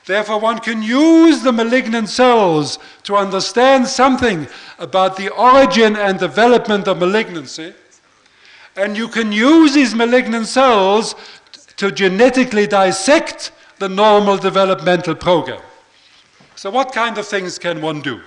C: Therefore, one can use the malignant cells to understand something about the origin and development of malignancy and you can use these malignant cells to genetically dissect the normal developmental program. So what kind of things can one do?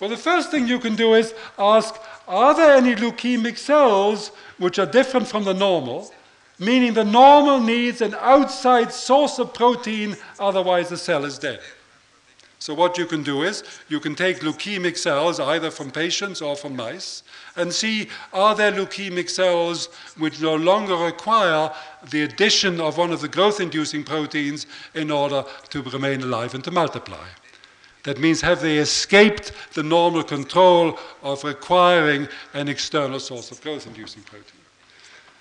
C: Well, the first thing you can do is ask, are there any leukemic cells which are different from the normal, meaning the normal needs an outside source of protein, otherwise the cell is dead. So what you can do is, you can take leukemic cells, either from patients or from mice, and see are there leukemic cells which no longer require the addition of one of the growth-inducing proteins in order to remain alive and to multiply. That means have they escaped the normal control of requiring an external source of growth-inducing protein.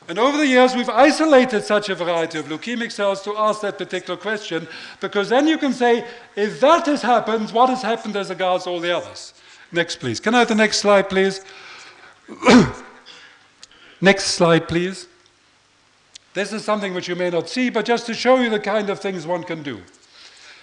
C: And over the years, we've isolated such a variety of leukemic cells to ask that particular question, because then you can say, if that has happened, what has happened as regards all the others? Next, please. Can I have the next slide, please? Next slide, please. This is something which you may not see, but just to show you the kind of things one can do.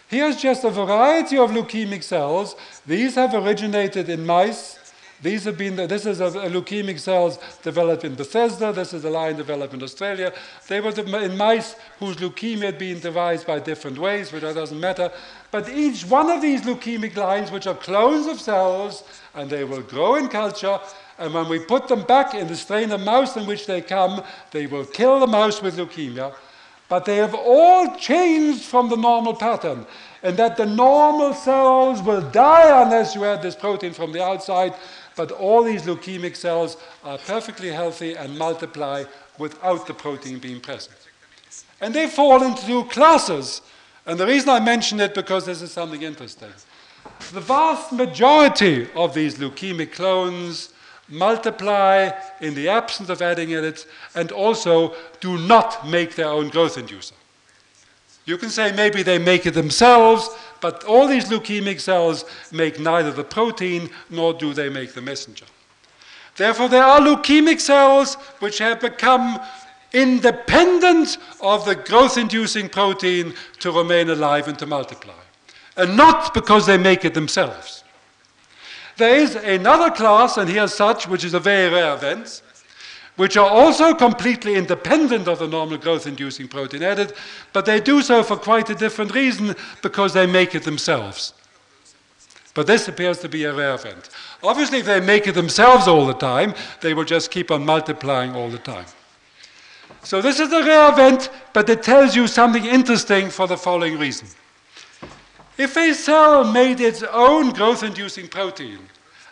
C: Here's just a variety of leukemic cells. These have originated in mice. These have been, this is a, a leukemic cells developed in Bethesda. This is a line developed in Australia. They were in mice whose leukemia had been devised by different ways, which doesn't matter. But each one of these leukemic lines, which are clones of cells, and they will grow in culture, and when we put them back in the strain of mouse in which they come, they will kill the mouse with leukemia. But they have all changed from the normal pattern, and that the normal cells will die unless you add this protein from the outside. But all these leukemic cells are perfectly healthy and multiply without the protein being present. And they fall into two classes. And the reason I mention it because this is something interesting. The vast majority of these leukemic clones multiply in the absence of adding edits, and also do not make their own growth inducer. You can say maybe they make it themselves, but all these leukemic cells make neither the protein nor do they make the messenger. Therefore, there are leukemic cells which have become independent of the growth inducing protein to remain alive and to multiply, and not because they make it themselves. There is another class, and here's such, which is a very rare event, which are also completely independent of the normal growth-inducing protein edit, but they do so for quite a different reason, because they make it themselves. But this appears to be a rare event. Obviously, if they make it themselves all the time, they will just keep on multiplying all the time. So this is a rare event, but it tells you something interesting for the following reason. If a cell made its own growth-inducing protein,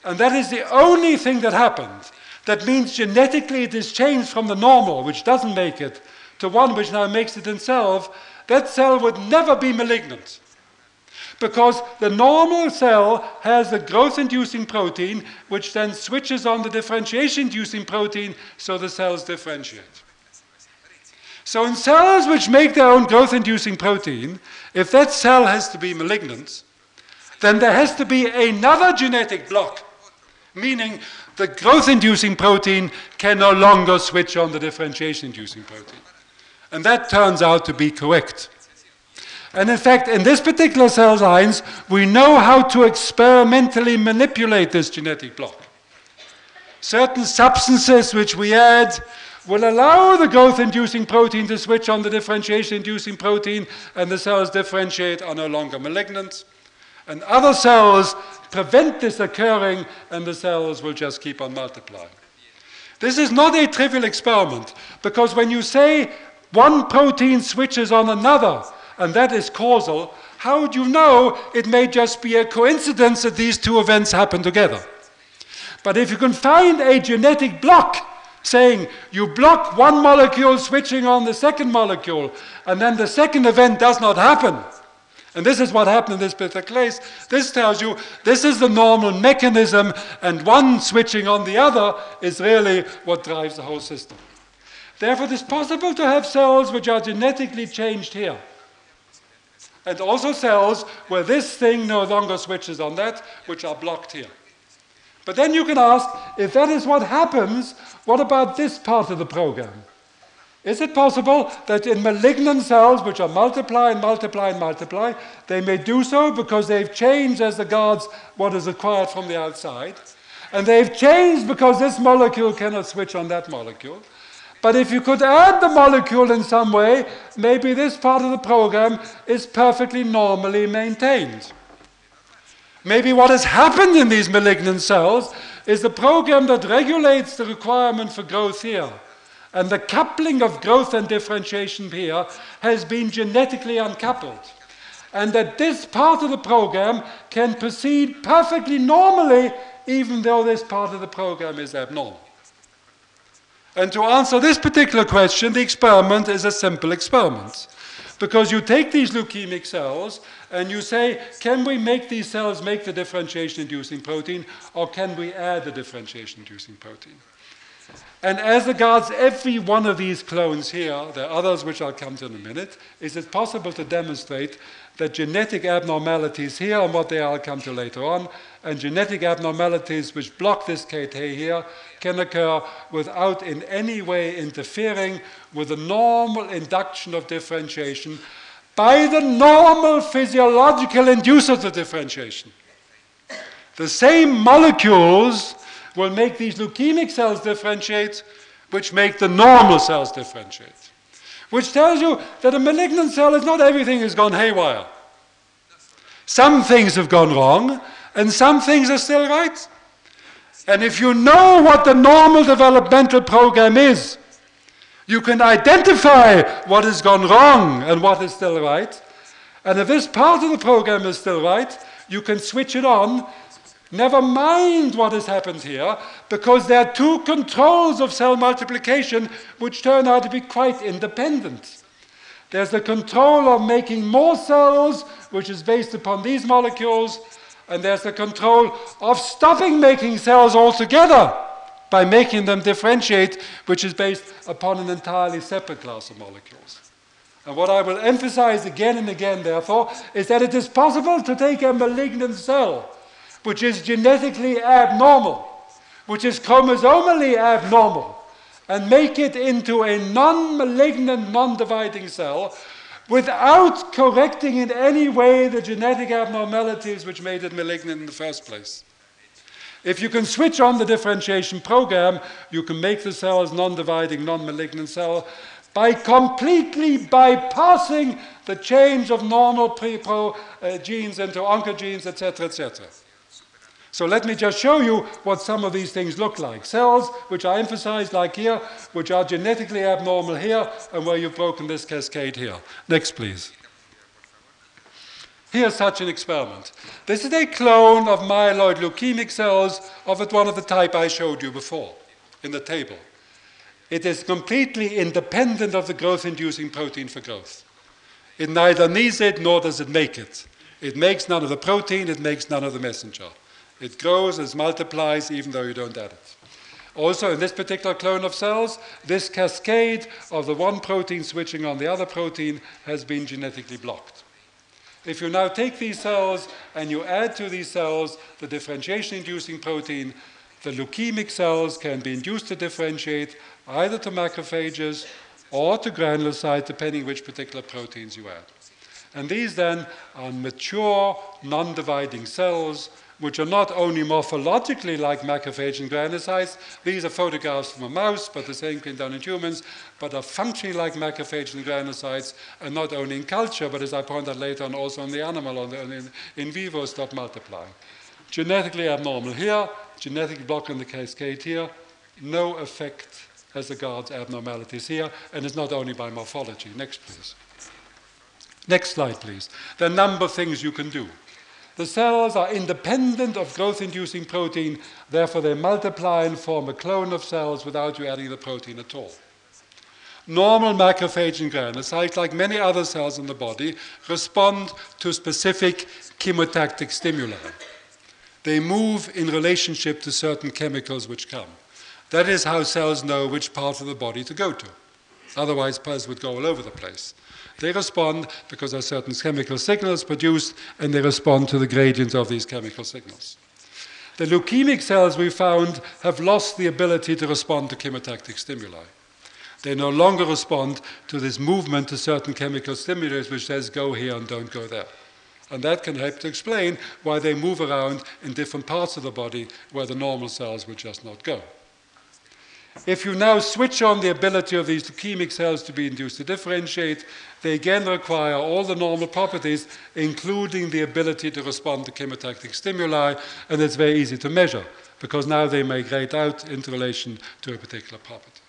C: and that is the only thing that happened, that means genetically it is changed from the normal, which doesn't make it, to one which now makes it itself, that cell would never be malignant. Because the normal cell has the growth-inducing protein, which then switches on the differentiation-inducing protein, so the cells differentiate. So in cells which make their own growth-inducing protein, if that cell has to be malignant, then there has to be another genetic block, meaning the growth-inducing protein can no longer switch on the differentiation-inducing protein. And that turns out to be correct. And in fact, in this particular cell lines, we know how to experimentally manipulate this genetic block. Certain substances which we add will allow the growth-inducing protein to switch on the differentiation-inducing protein, and the cells differentiate are no longer malignant. And other cells prevent this occurring, and the cells will just keep on multiplying. This is not a trivial experiment, because when you say one protein switches on another, and that is causal, how would you know it may just be a coincidence that these two events happen together? But if you can find a genetic block saying you block one molecule switching on the second molecule, and then the second event does not happen. And this is what happened in this particular case. This tells you this is the normal mechanism, and one switching on the other is really what drives the whole system. Therefore, it is possible to have cells which are genetically changed here. And also cells where this thing no longer switches on that, which are blocked here. But then you can ask, if that is what happens, what about this part of the program? Is it possible that in malignant cells, which are multiply and multiply and multiply, they may do so because they've changed as regards what is acquired from the outside, and they've changed because this molecule cannot switch on that molecule? But if you could add the molecule in some way, maybe this part of the program is perfectly normally maintained. Maybe what has happened in these malignant cells is the program that regulates the requirement for growth here. And the coupling of growth and differentiation here has been genetically uncoupled. And that this part of the program can proceed perfectly normally, even though this part of the program is abnormal. And to answer this particular question, the experiment is a simple experiment. Because you take these leukemic cells and you say, can we make these cells make the differentiation inducing protein, or can we add the differentiation inducing protein? And as regards every one of these clones here, there are others which I'll come to in a minute, is it possible to demonstrate that genetic abnormalities here, and what they are I'll come to later on, and genetic abnormalities which block this KT here can occur without in any way interfering with the normal induction of differentiation by the normal physiological inducers of differentiation. The same molecules will make these leukemic cells differentiate, which make the normal cells differentiate. Which tells you that a malignant cell is not everything has gone haywire. Some things have gone wrong, and some things are still right. And if you know what the normal developmental program is, you can identify what has gone wrong and what is still right. And if this part of the program is still right, you can switch it on. Never mind what has happened here, because there are two controls of cell multiplication which turn out to be quite independent. There's the control of making more cells, which is based upon these molecules, and there's the control of stopping making cells altogether by making them differentiate, which is based upon an entirely separate class of molecules. And what I will emphasize again and again, therefore, is that it is possible to take a malignant cell, which is genetically abnormal, which is chromosomally abnormal, and make it into a non malignant, non dividing cell without correcting in any way the genetic abnormalities which made it malignant in the first place. If you can switch on the differentiation program, you can make the cells non-dividing, non-malignant cell by completely bypassing the change of normal pre-pro uh, genes into oncogenes, etc., etc. So let me just show you what some of these things look like. Cells, which I emphasize like here, which are genetically abnormal here, and where you've broken this cascade here. Next, please. Here's such an experiment. This is a clone of myeloid leukemic cells of one of the type I showed you before in the table. It is completely independent of the growth-inducing protein for growth. It neither needs it nor does it make it. It makes none of the protein, it makes none of the messenger. It grows, it multiplies, even though you don't add it. Also, in this particular clone of cells, this cascade of the one protein switching on the other protein has been genetically blocked. If you now take these cells and you add to these cells the differentiation-inducing protein, the leukemic cells can be induced to differentiate either to macrophages or to granulocytes, depending which particular proteins you add. And these then are mature, non-dividing cells which are not only morphologically like macrophage and granulocytes, these are photographs from a mouse, but the same can be done in humans, but are functionally like macrophage and granulocytes, and not only in culture, but as I point out later on, also in the animal, on the, in, in vivo, stop multiplying. Genetically abnormal here, genetic block in the cascade here, no effect as regards abnormalities here, and it's not only by morphology. Next, please. Next slide, please. There are a number of things you can do. The cells are independent of growth-inducing protein, therefore they multiply and form a clone of cells without you adding the protein at all. Normal macrophage and granulocytes, like many other cells in the body, respond to specific chemotactic stimuli. They move in relationship to certain chemicals which come. That is how cells know which part of the body to go to. Otherwise, cells would go all over the place. They respond because there are certain chemical signals produced, and they respond to the gradient of these chemical signals. The leukemic cells we found have lost the ability to respond to chemotactic stimuli. They no longer respond to this movement to certain chemical stimulus which says go here and don't go there. And that can help to explain why they move around in different parts of the body where the normal cells would just not go. If you now switch on the ability of these leukemic cells to be induced to differentiate, they again require all the normal properties, including the ability to respond to chemotactic stimuli, and it's very easy to measure, because now they migrate out into relation to a particular property.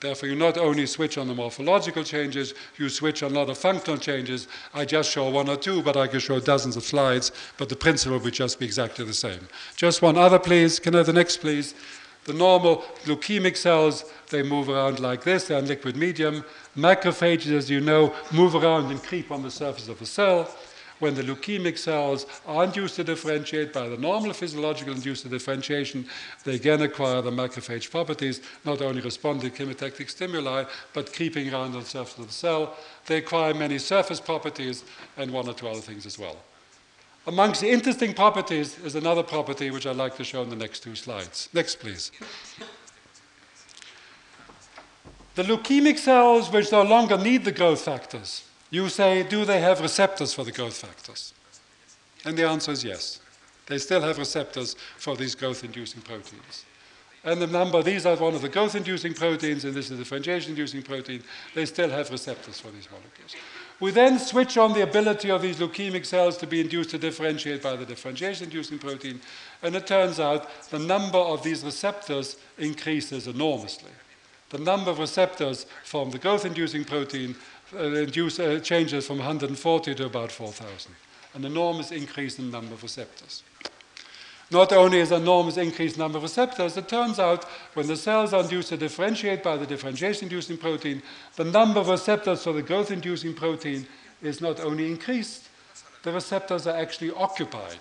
C: Therefore, you not only switch on the morphological changes, you switch on a lot of functional changes. I just show one or two, but I could show dozens of slides, but the principle would just be exactly the same. Just one other, please. Can I have the next, please? The normal leukemic cells, they move around like this, they're in liquid medium. Macrophages, as you know, move around and creep on the surface of a cell. When the leukemic cells are induced to differentiate by the normal physiological induced differentiation, they again acquire the macrophage properties, not only responding to chemotactic stimuli, but creeping around on the surface of the cell. They acquire many surface properties and one or two other things as well. Amongst the interesting properties is another property which I'd like to show in the next two slides. Next, please. The leukemic cells which no longer need the growth factors, you say, do they have receptors for the growth factors? And the answer is yes. They still have receptors for these growth-inducing proteins. And the number, these are one of the growth-inducing proteins, and this is the differentiation-inducing protein. They still have receptors for these molecules. We then switch on the ability of these leukemic cells to be induced to differentiate by the differentiation-inducing protein, and it turns out the number of these receptors increases enormously. The number of receptors from the growth-inducing protein uh, induce, uh, changes from 140 to about 4,000, an enormous increase in the number of receptors. Not only is an enormous increased number of receptors, it turns out when the cells are induced to differentiate by the differentiation-inducing protein, the number of receptors for the growth-inducing protein is not only increased, the receptors are actually occupied.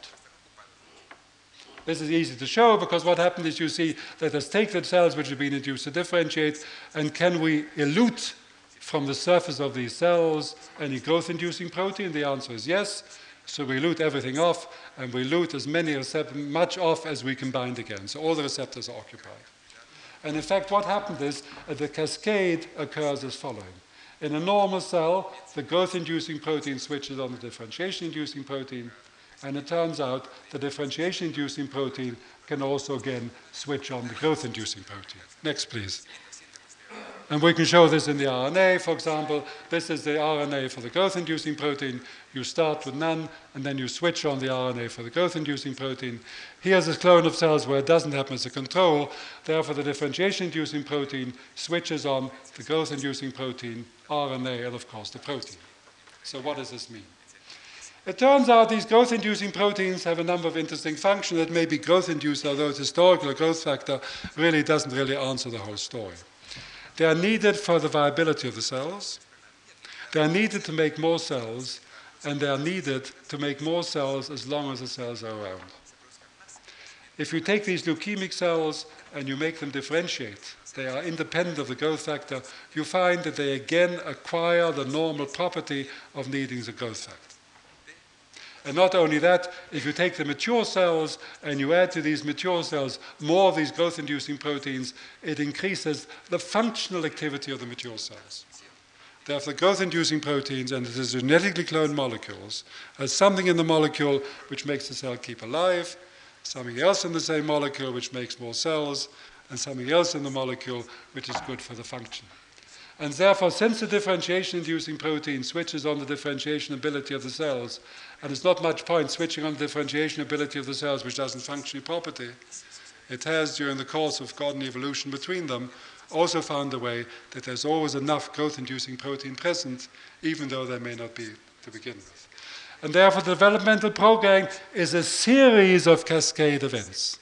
C: This is easy to show because what happens is you see that let's take the cells which have been induced to differentiate and can we elute from the surface of these cells any growth-inducing protein? The answer is yes. So we elute everything off, and we elute as many much off as we can bind again. So all the receptors are occupied. And in fact, what happened is uh, the cascade occurs as following. In a normal cell, the growth-inducing protein switches on the differentiation-inducing protein, and it turns out the differentiation-inducing protein can also again switch on the growth-inducing protein. Next, please. And we can show this in the RNA, for example. This is the RNA for the growth-inducing protein. You start with none, and then you switch on the RNA for the growth-inducing protein. Here's a clone of cells where it doesn't happen as a control. Therefore, the differentiation-inducing protein switches on the growth-inducing protein, RNA, and of course the protein. So what does this mean? It turns out these growth-inducing proteins have a number of interesting functions that may be growth-induced, although its historical growth factor really doesn't really answer the whole story. They are needed for the viability of the cells. They are needed to make more cells, and they are needed to make more cells as long as the cells are around. If you take these leukemic cells and you make them differentiate, they are independent of the growth factor, you find that they again acquire the normal property of needing the growth factor. And not only that, if you take the mature cells and you add to these mature cells more of these growth inducing proteins, it increases the functional activity of the mature cells. Therefore, the growth inducing proteins and the genetically cloned molecules has something in the molecule which makes the cell keep alive, something else in the same molecule which makes more cells, and something else in the molecule which is good for the function. And therefore, since the differentiation inducing protein switches on the differentiation ability of the cells, and there's not much point switching on the differentiation ability of the cells which doesn't function properly, it has, during the course of God and evolution between them, also found a way that there's always enough growth inducing protein present, even though there may not be to begin with. And therefore, the developmental program is a series of cascade events.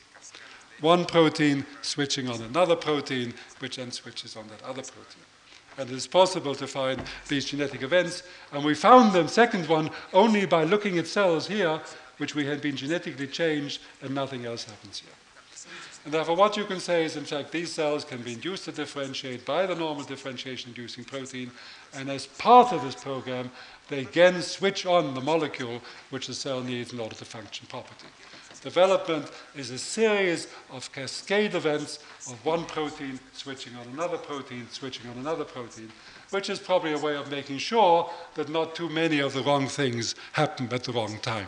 C: One protein switching on another protein, which then switches on that other protein. And it is possible to find these genetic events. And we found the second one only by looking at cells here, which we had been genetically changed, and nothing else happens here. And therefore, what you can say is, in fact, these cells can be induced to differentiate by the normal differentiation-inducing protein, and as part of this program, they again switch on the molecule which the cell needs in order to function properly. Development is a series of cascade events of one protein switching on another protein, switching on another protein, which is probably a way of making sure that not too many of the wrong things happen at the wrong time.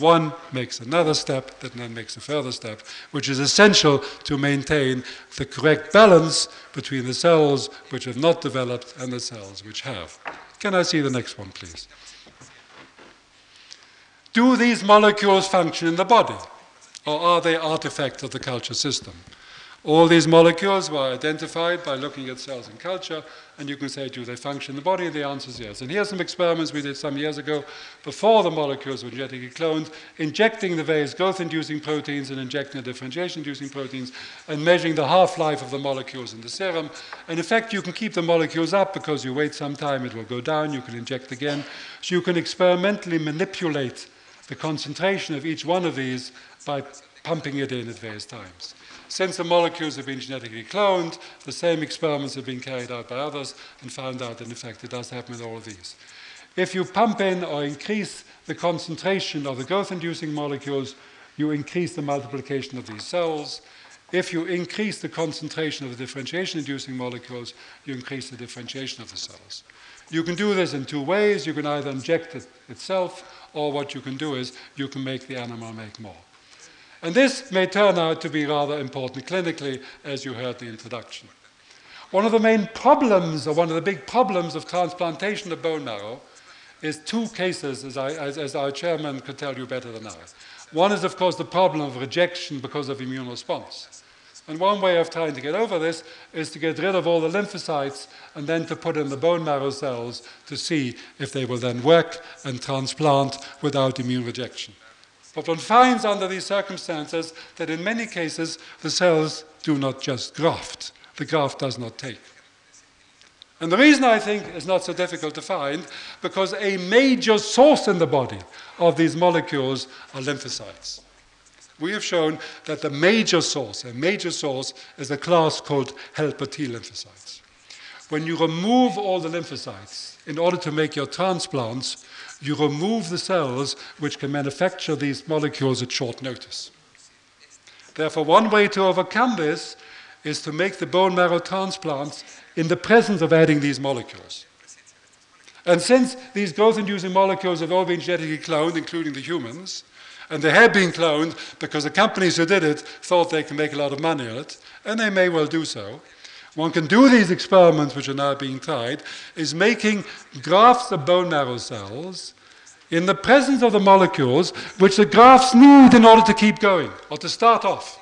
C: One makes another step, that then makes a further step, which is essential to maintain the correct balance between the cells which have not developed and the cells which have. Can I see the next one, please? Do these molecules function in the body? Or are they artifacts of the culture system? All these molecules were identified by looking at cells in culture, and you can say, do they function in the body? And the answer is yes. And here's some experiments we did some years ago, before the molecules were genetically cloned, injecting the various growth-inducing proteins and injecting the differentiation-inducing proteins, and measuring the half-life of the molecules in the serum. And in fact, you can keep the molecules up because you wait some time, it will go down, you can inject again. So you can experimentally manipulate the concentration of each one of these by pumping it in at various times. Since the molecules have been genetically cloned, the same experiments have been carried out by others and found out that in fact it does happen with all of these. If you pump in or increase the concentration of the growth-inducing molecules, you increase the multiplication of these cells. If you increase the concentration of the differentiation-inducing molecules, you increase the differentiation of the cells. You can do this in two ways. You can either inject it itself, or what you can do is you can make the animal make more. And this may turn out to be rather important clinically, as you heard the introduction. One of the main problems, or one of the big problems of transplantation of bone marrow, is two cases, as, I, as, as our chairman could tell you better than I. One is, of course, the problem of rejection because of immune response. And one way of trying to get over this is to get rid of all the lymphocytes and then to put in the bone marrow cells to see if they will then work and transplant without immune rejection. But one finds under these circumstances that in many cases the cells do not just graft, the graft does not take. And the reason I think is not so difficult to find, because a major source in the body of these molecules are lymphocytes. We have shown that the major source, a major source, is a class called helper T lymphocytes. When you remove all the lymphocytes in order to make your transplants, you remove the cells which can manufacture these molecules at short notice. Therefore, one way to overcome this is to make the bone marrow transplants in the presence of adding these molecules. And since these growth inducing molecules have all been genetically cloned, including the humans, and they have been cloned because the companies who did it thought they could make a lot of money on it, and they may well do so. One can do these experiments, which are now being tried, is making grafts of bone marrow cells in the presence of the molecules which the grafts need in order to keep going or to start off.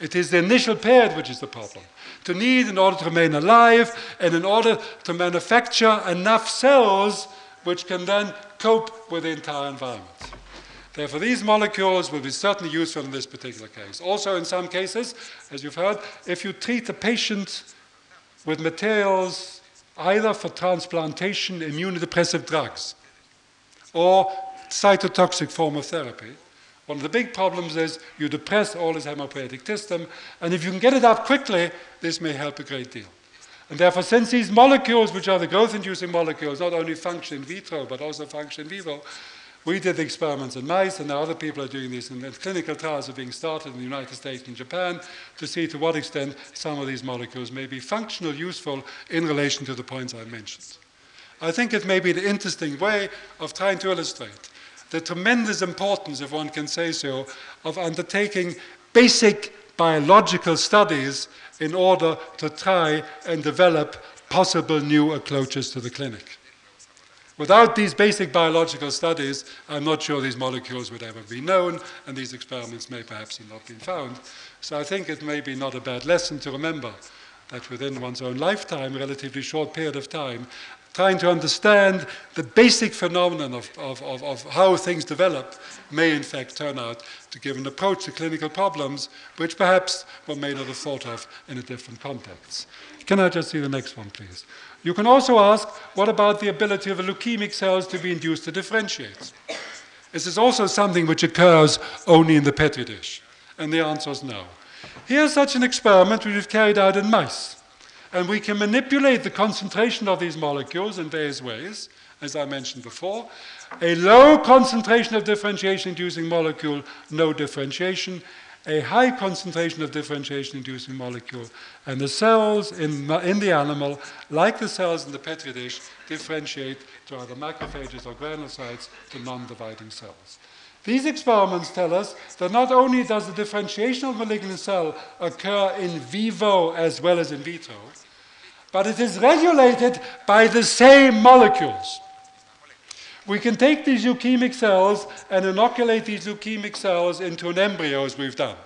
C: It is the initial period which is the problem. To need in order to remain alive and in order to manufacture enough cells which can then cope with the entire environment. Therefore, these molecules will be certainly useful in this particular case. Also, in some cases, as you've heard, if you treat a patient with materials either for transplantation, immunodepressive drugs, or cytotoxic form of therapy. One of the big problems is you depress all this hematopoietic system, and if you can get it up quickly, this may help a great deal. And therefore, since these molecules, which are the growth-inducing molecules, not only function in vitro, but also function in vivo, we did the experiments in mice, and now other people are doing this, and clinical trials are being started in the United States and Japan to see to what extent some of these molecules may be functional, useful in relation to the points I mentioned. I think it may be an interesting way of trying to illustrate the tremendous importance, if one can say so, of undertaking basic biological studies in order to try and develop possible new approaches to the clinic. Without these basic biological studies, I'm not sure these molecules would ever be known, and these experiments may perhaps have not been found. So I think it may be not a bad lesson to remember that within one's own lifetime, relatively short period of time, trying to understand the basic phenomenon of, of, of, of, how things develop may in fact turn out to give an approach to clinical problems which perhaps one may not have thought of in a different context. Can I just see the next one, please? You can also ask, what about the ability of the leukemic cells to be induced to differentiate? This is also something which occurs only in the Petri dish. And the answer is no. Here's such an experiment which we've carried out in mice. And we can manipulate the concentration of these molecules in various ways, as I mentioned before. A low concentration of differentiation inducing molecule, no differentiation. A high concentration of differentiation inducing molecule. And the cells in, in the animal, like the cells in the Petri dish, differentiate to either macrophages or granulocytes to non dividing cells. These experiments tell us that not only does the differentiation of malignant cell occur in vivo as well as in vitro, but it is regulated by the same molecules. We can take these leukemic cells and inoculate these leukemic cells into an embryo, as we've done.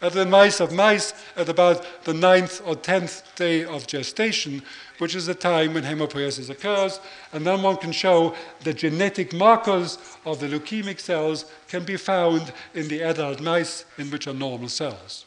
C: At the mice of mice, at about the ninth or tenth day of gestation, which is the time when hematopoiesis occurs, and then one can show the genetic markers of the leukemic cells can be found in the adult mice in which are normal cells.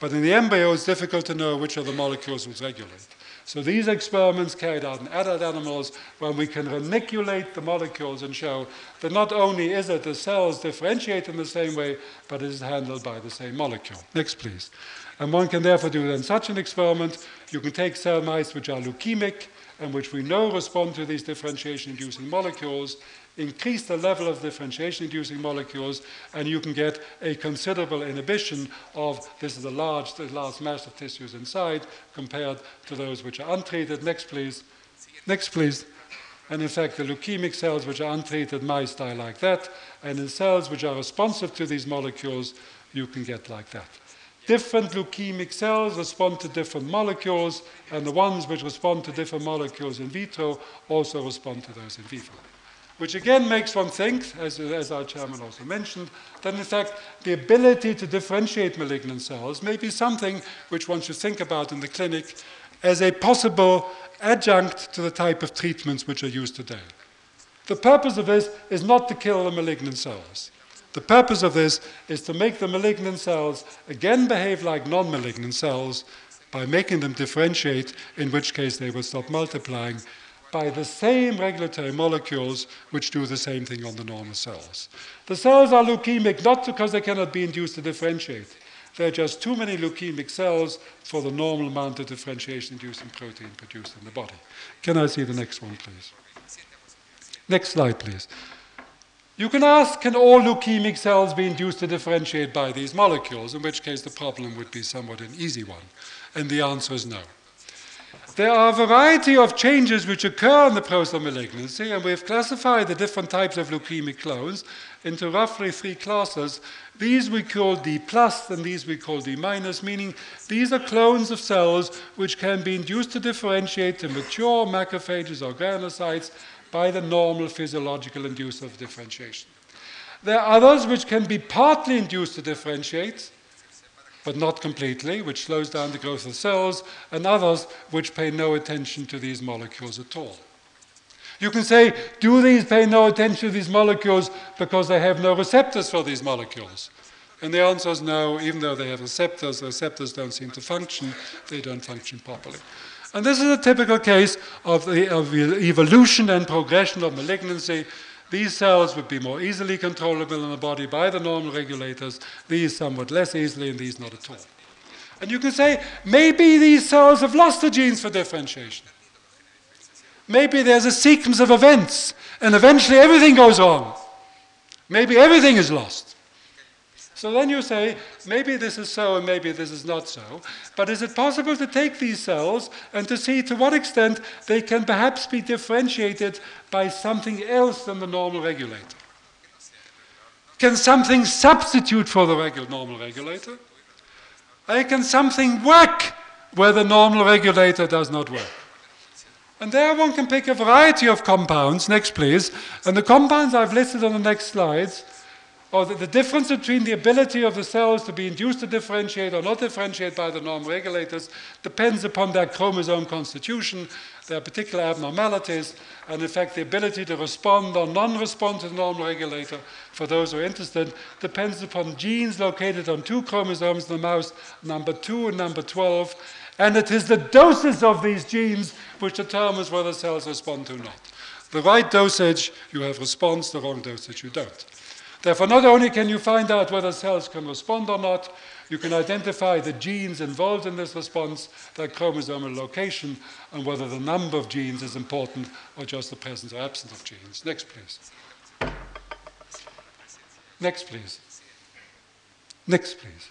C: But in the embryo, it's difficult to know which of the molecules will regulate. So these experiments carried out in adult animals when we can reniculate the molecules and show that not only is it the cells differentiate in the same way, but it is handled by the same molecule. Next, please. And one can therefore do then such an experiment. You can take cell mice which are leukemic and which we know respond to these differentiation-inducing molecules, increase the level of differentiation inducing molecules, and you can get a considerable inhibition of this is a large, the large mass of tissues inside compared to those which are untreated. Next, please. Next, please. And in fact, the leukemic cells which are untreated mice die like that, and in cells which are responsive to these molecules, you can get like that. Different leukemic cells respond to different molecules, and the ones which respond to different molecules in vitro also respond to those in vivo which again makes one think, as, as our chairman also mentioned, that in fact the ability to differentiate malignant cells may be something which one should think about in the clinic as a possible adjunct to the type of treatments which are used today. The purpose of this is not to kill the malignant cells. The purpose of this is to make the malignant cells again behave like non malignant cells by making them differentiate, in which case they will stop multiplying by the same regulatory molecules which do the same thing on the normal cells. The cells are leukemic not because they cannot be induced to differentiate. There are just too many leukemic cells for the normal amount of differentiation inducing protein produced in the body. Can I see the next one, please? Next slide, please. You can ask, can all leukemic cells be induced to differentiate by these molecules, in which case the problem would be somewhat an easy one. And the answer is no. There are a variety of changes which occur in the process of malignancy, and we've classified the different types of leukemic clones into roughly three classes. These we call D plus and these we call D minus, meaning these are clones of cells which can be induced to differentiate to mature macrophages or granulocytes by the normal physiological inducer of differentiation. There are others which can be partly induced to differentiate, but not completely, which slows down the growth of cells, and others which pay no attention to these molecules at all. You can say, do these pay no attention to these molecules because they have no receptors for these molecules? And the answer is no, even though they have receptors, the receptors don't seem to function, they don't function properly. And this is a typical case of the, of evolution and progression of malignancy these cells would be more easily controllable in the body by the normal regulators, these somewhat less easily, and these not at all. And you can say, maybe these cells have lost the genes for differentiation. Maybe there's a sequence of events, and eventually everything goes wrong. Maybe everything is lost. So then you say, maybe this is so and maybe this is not so. But is it possible to take these cells and to see to what extent they can perhaps be differentiated by something else than the normal regulator? Can something substitute for the regu normal regulator? Or can something work where the normal regulator does not work? And there one can pick a variety of compounds. Next, please. And the compounds I've listed on the next slides or the, the, difference between the ability of the cells to be induced to differentiate or not differentiate by the normal regulators depends upon their chromosome constitution, their particular abnormalities, and in fact the ability to respond or non-respond to the normal regulator, for those who are interested, depends upon genes located on two chromosomes in the mouse, number 2 and number 12, and it is the doses of these genes which determines whether cells respond or not. The right dosage, you have response, the wrong dosage, you don't. Therefore, not only can you find out whether cells can respond or not, you can identify the genes involved in this response, their chromosomal location, and whether the number of genes is important or just the presence or absence of genes. Next, please. Next, please. Next, please.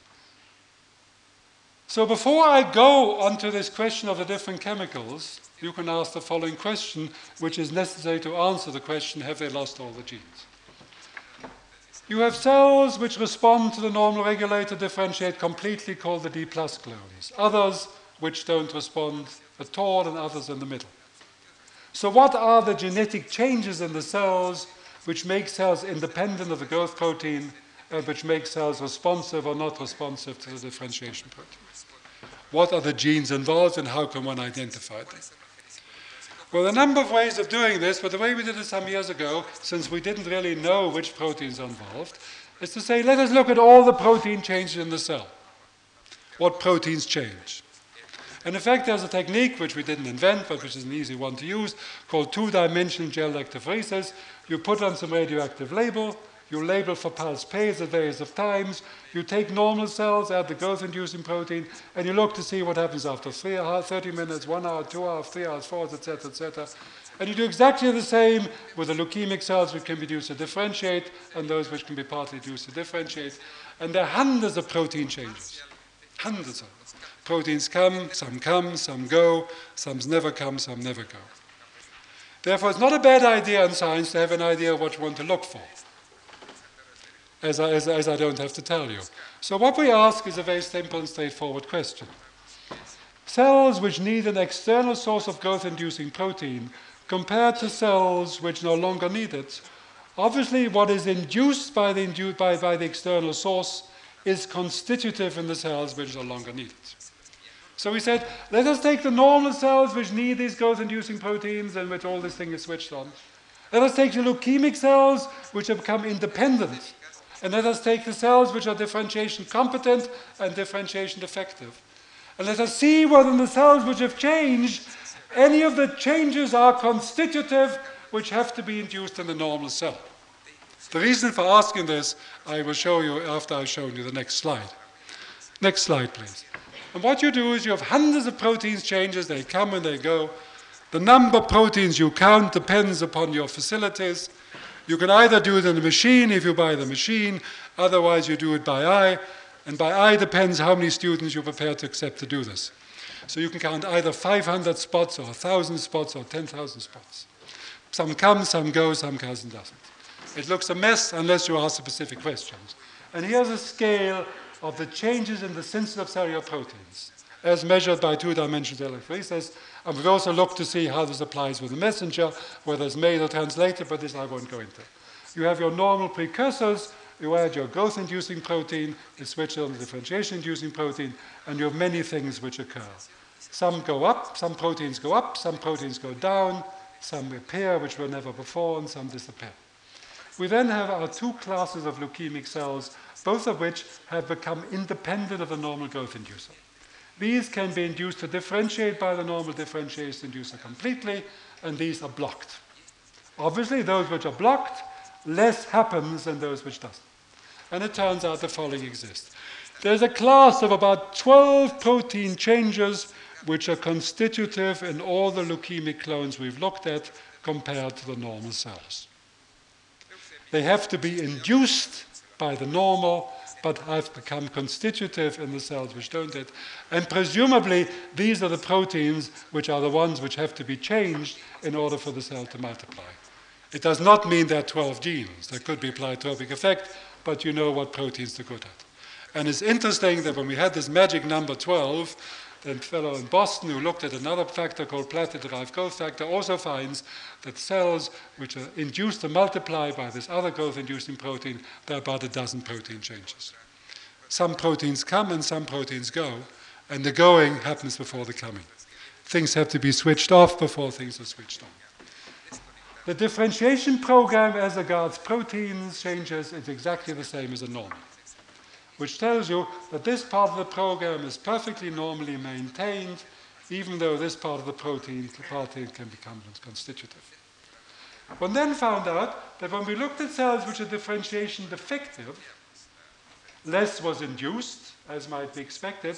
C: So before I go on to this question of the different chemicals, you can ask the following question, which is necessary to answer the question, have they lost all the genes? You have cells which respond to the normal regulator differentiate completely called the D plus clones. Others which don't respond at all and others in the middle. So what are the genetic changes in the cells which make cells independent of the growth protein and which make cells responsive or not responsive to the differentiation protein? What are the genes involved and how can one identify them? Well, a number of ways of doing this, but the way we did it some years ago, since we didn't really know which proteins are involved, is to say, let us look at all the protein changes in the cell. What proteins change? And in fact, there's a technique which we didn't invent, but which is an easy one to use, called two-dimensional gel electrophoresis. You put on some radioactive label, you label for pulse phase at various of times. You take normal cells, add the growth-inducing protein, and you look to see what happens after three hours, 30 minutes, one hour, two hours, three hours, four hours, etc., etc. And you do exactly the same with the leukemic cells which can be used to differentiate and those which can be partly used to differentiate. And there are hundreds of protein changes. Hundreds of. Proteins come, some come, some go, some never come, some never go. Therefore, it's not a bad idea in science to have an idea of what you want to look for as I, as, as I don't have to tell you. So what we ask is a very simple and straightforward question. Cells which need an external source of growth-inducing protein compared to cells which no longer need it, obviously what is induced by the, indu by, by the external source is constitutive in the cells which no longer need it. So we said, let us take the normal cells which need these growth-inducing proteins and which all this thing is switched on. Let us take the leukemic cells which have become independent and let us take the cells which are differentiation competent and differentiation defective. And let us see whether in the cells which have changed, any of the changes are constitutive which have to be induced in the normal cell. The reason for asking this, I will show you after I've shown you the next slide. Next slide, please. And what you do is you have hundreds of proteins changes, they come and they go. The number of proteins you count depends upon your facilities. You can either do it in the machine if you buy the machine, otherwise you do it by eye, and by eye depends how many students you're prepared to accept to do this. So you can count either 500 spots or 1,000 spots or 10,000 spots. Some come, some go, some comes and doesn't. It looks a mess unless you ask specific questions. And here's a scale of the changes in the synthesis of cellular proteins as measured by two-dimensional electrophoresis. And we've also looked to see how this applies with the messenger, whether it's made or translated, but this I won't go into. You have your normal precursors, you add your growth-inducing protein, you switch on the differentiation-inducing protein, and you have many things which occur. Some go up, some proteins go up, some proteins go down, some appear which were never before, and some disappear. We then have our two classes of leukemic cells, both of which have become independent of the normal growth inducer. These can be induced to differentiate by the normal differentiation inducer completely, and these are blocked. Obviously, those which are blocked, less happens than those which doesn't. And it turns out the following exists. There's a class of about 12 protein changes which are constitutive in all the leukemic clones we've looked at compared to the normal cells. They have to be induced by the normal but have become constitutive in the cells which don't it. And presumably, these are the proteins which are the ones which have to be changed in order for the cell to multiply. It does not mean there are 12 genes. There could be pleiotropic effect, but you know what proteins to go at. And it's interesting that when we had this magic number 12, The fellow in Boston who looked at another factor called platelet-derived growth factor also finds that cells which are induced to multiply by this other growth-inducing protein, there are about a dozen protein changes. Some proteins come and some proteins go, and the going happens before the coming. Things have to be switched off before things are switched on. The differentiation program as regards proteins changes is exactly the same as a normal which tells you that this part of the program is perfectly normally maintained, even though this part of the protein, protein can become constitutive. One then found out that when we looked at cells which are differentiation defective, less was induced, as might be expected,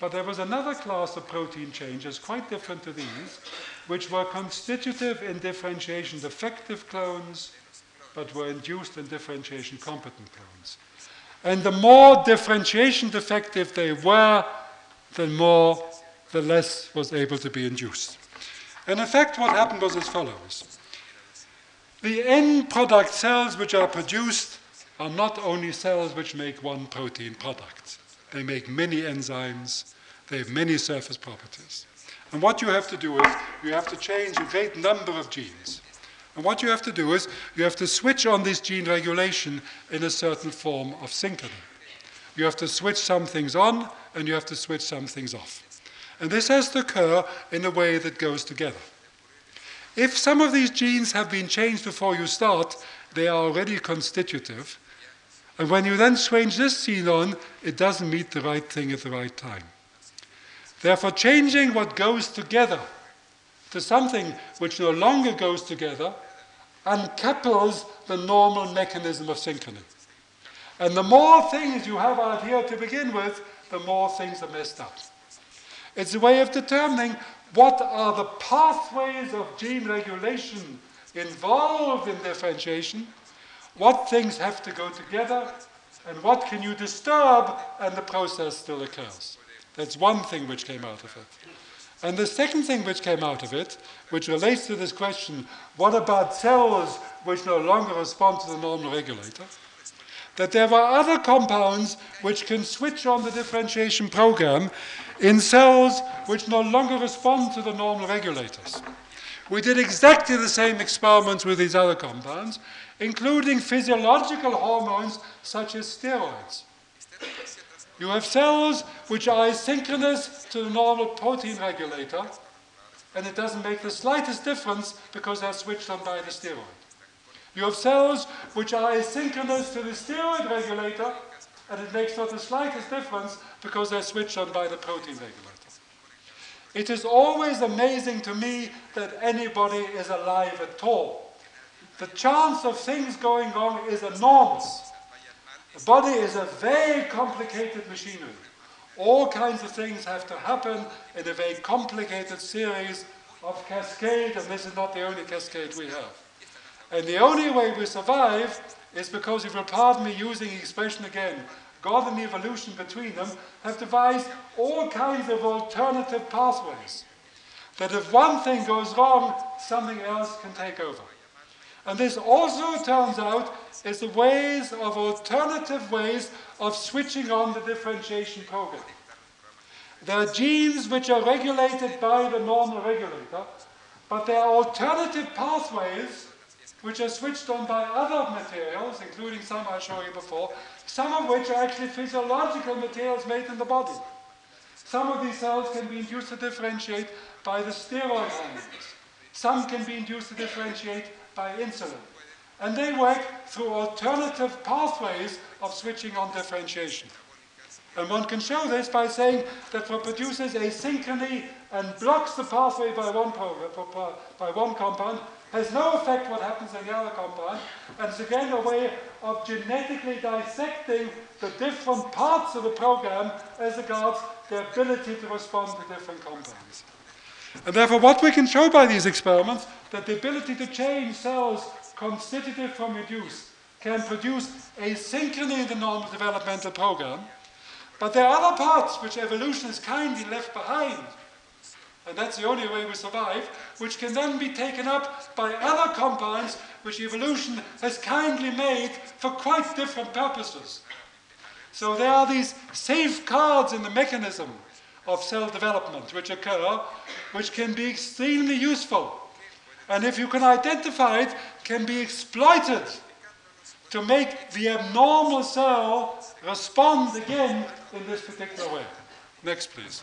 C: but there was another class of protein changes quite different to these, which were constitutive in differentiation defective clones, but were induced in differentiation competent clones. And the more differentiation defective they were, the more, the less was able to be induced. And in fact, what happened was as follows. The end product cells which are produced are not only cells which make one protein product. They make many enzymes, they have many surface properties. And what you have to do is you have to change a great number of genes. And what you have to do is you have to switch on this gene regulation in a certain form of synchrony. You have to switch some things on and you have to switch some things off. And this has to occur in a way that goes together. If some of these genes have been changed before you start, they are already constitutive. And when you then switch this gene on, it doesn't meet the right thing at the right time. Therefore, changing what goes together to something which no longer goes together uncouples the normal mechanism of synchrony. And the more things you have out here to begin with, the more things are messed up. It's a way of determining what are the pathways of gene regulation involved in differentiation, what things have to go together, and what can you disturb, and the process still occurs. That's one thing which came out of it. And the second thing which came out of it, which relates to this question, what about cells which no longer respond to the normal regulator? That there were other compounds which can switch on the differentiation program in cells which no longer respond to the normal regulators. We did exactly the same experiments with these other compounds, including physiological hormones such as steroids. You have cells which are asynchronous to the normal protein regulator, and it doesn't make the slightest difference because they're switched on by the steroid. You have cells which are asynchronous to the steroid regulator, and it makes not the slightest difference because they're switched on by the protein regulator. It is always amazing to me that anybody is alive at all. The chance of things going wrong is enormous. The body is a very complicated machinery. All kinds of things have to happen in a very complicated series of cascade, and this is not the only cascade we have. And the only way we survive is because, if you'll pardon me using the expression again, God and the evolution between them have devised all kinds of alternative pathways. That if one thing goes wrong, something else can take over. And this also turns out is the ways of alternative ways of switching on the differentiation program. There are genes which are regulated by the normal regulator, but there are alternative pathways which are switched on by other materials, including some I showed you before, some of which are actually physiological materials made in the body. Some of these cells can be induced to differentiate by the steroid hormones. Some can be induced to differentiate by insulin. And they work through alternative pathways of switching on differentiation. And one can show this by saying that what produces asynchrony and blocks the pathway by one, by one compound has no effect what happens in the other compound, and it's again a way of genetically dissecting the different parts of the program as regards their ability to respond to different compounds. And therefore, what we can show by these experiments, that the ability to change cells constitutive from induced can produce in the normal developmental program, but there are other parts which evolution has kindly left behind, and that's the only way we survive, which can then be taken up by other compounds which evolution has kindly made for quite different purposes. So there are these safeguards in the mechanism of cell development which occur, which can be extremely useful. And if you can identify it, can be exploited to make the abnormal cell respond again in this particular way. Next, please.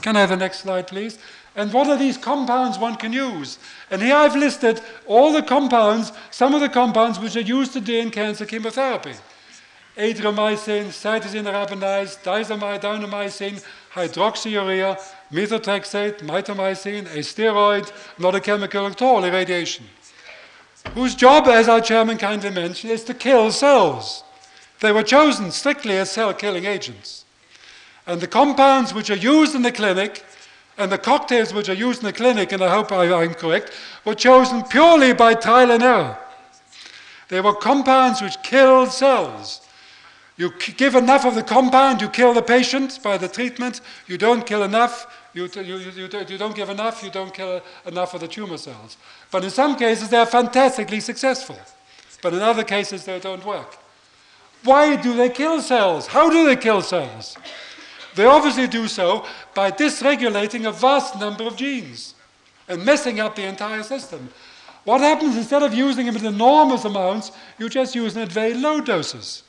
C: Can I have the next slide, please? And what are these compounds one can use? And here I've listed all the compounds, some of the compounds which are used today in cancer chemotherapy. Adriamycin, cytosine arabinoside, daunomycin, hydroxyurea, methotrexate, mitomycin, a steroid, not a chemical at all, irradiation. Whose job, as our chairman kindly mentioned, is to kill cells. They were chosen strictly as cell killing agents. And the compounds which are used in the clinic and the cocktails which are used in the clinic, and I hope I, am correct, were chosen purely by trial and error. They were compounds which killed cells. You give enough of the compound, you kill the patient by the treatment. You don't kill enough, you, you, you, you don't give enough, you don't kill enough of the tumor cells. But in some cases, they're fantastically successful. But in other cases, they don't work. Why do they kill cells? How do they kill cells? They obviously do so by dysregulating a vast number of genes and messing up the entire system. What happens instead of using them in enormous amounts, you just use them at very low doses.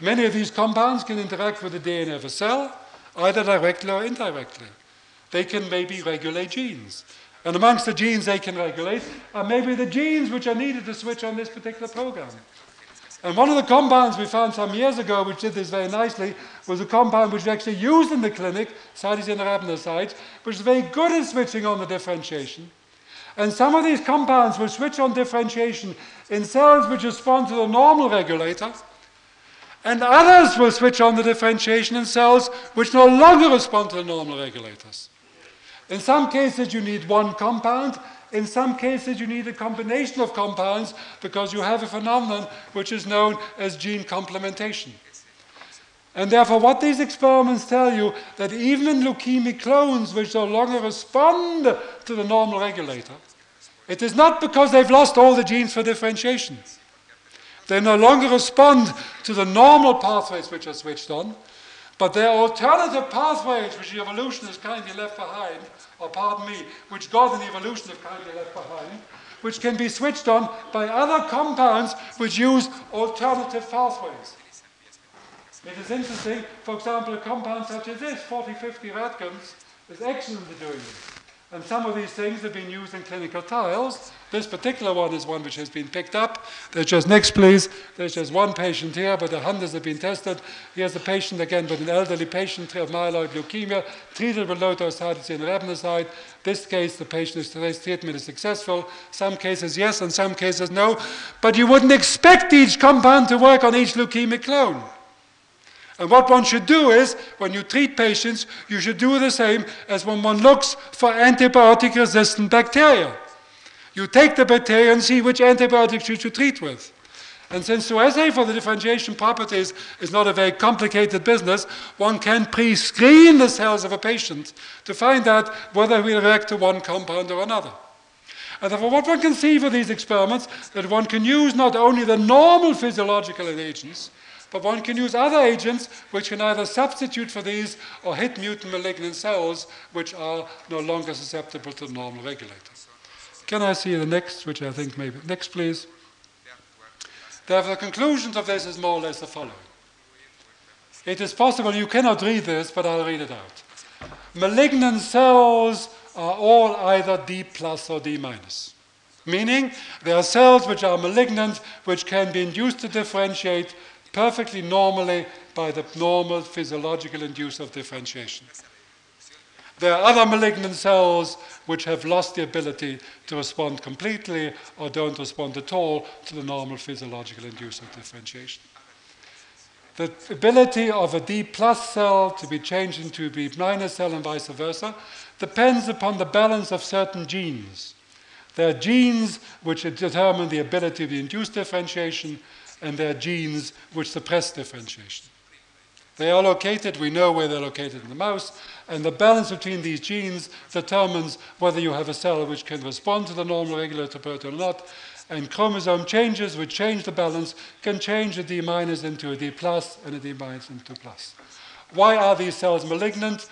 C: Many of these compounds can interact with the DNA of a cell, either directly or indirectly. They can maybe regulate genes. And amongst the genes they can regulate are maybe the genes which are needed to switch on this particular program. And one of the compounds we found some years ago, which did this very nicely, was a compound which we actually used in the clinic, cytosine arabinoside, which is very good at switching on the differentiation. And some of these compounds will switch on differentiation in cells which respond to the normal regulator, and others will switch on the differentiation in cells which no longer respond to the normal regulators. In some cases, you need one compound, in some cases, you need a combination of compounds because you have a phenomenon which is known as gene complementation. And therefore, what these experiments tell you, that even in leukemic clones which no longer respond to the normal regulator, it is not because they've lost all the genes for differentiation. They no longer respond to the normal pathways which are switched on, but there are alternative pathways which evolution has kindly left behind, or pardon me, which God and evolution have kindly left behind, which can be switched on by other compounds which use alternative pathways. It is interesting, for example, a compound such as this, 4050 Radkins, is excellent at doing this. And some of these things have been used in clinical trials. This particular one is one which has been picked up. There's just next, please. There's just one patient here, but the hundreds have been tested. Here's a patient again, but an elderly patient of myeloid leukemia, treated with low-dose cytosine arabinoside. This case, the patient is treatment is successful. Some cases yes, and some cases no. But you wouldn't expect each compound to work on each leukemic clone. And what one should do is, when you treat patients, you should do the same as when one looks for antibiotic resistant bacteria. You take the bacteria and see which antibiotics you should treat with. And since to assay for the differentiation properties is not a very complicated business, one can pre-screen the cells of a patient to find out whether we react to one compound or another. And therefore, what one can see for these experiments, that one can use not only the normal physiological agents, but one can use other agents which can either substitute for these or hit mutant malignant cells which are no longer susceptible to the normal regulator. Can I see the next, which I think maybe, next please. Therefore, the conclusions of this is more or less the following. It is possible, you cannot read this, but I'll read it out. Malignant cells are all either D plus or D minus. Meaning, there are cells which are malignant, which can be induced to differentiate perfectly normally by the normal physiological induce of differentiation. There are other malignant cells which have lost the ability to respond completely or don't respond at all to the normal physiological induce of differentiation. The ability of a D plus cell to be changed into a D minus cell and vice versa depends upon the balance of certain genes. There are genes which determine the ability to induce differentiation, and their genes which suppress differentiation. They are located, we know where they're located in the mouse, and the balance between these genes determines whether you have a cell which can respond to the normal regulator protein or not. And chromosome changes which change the balance can change a D minus into a D plus and a D minus into a plus. Why are these cells malignant?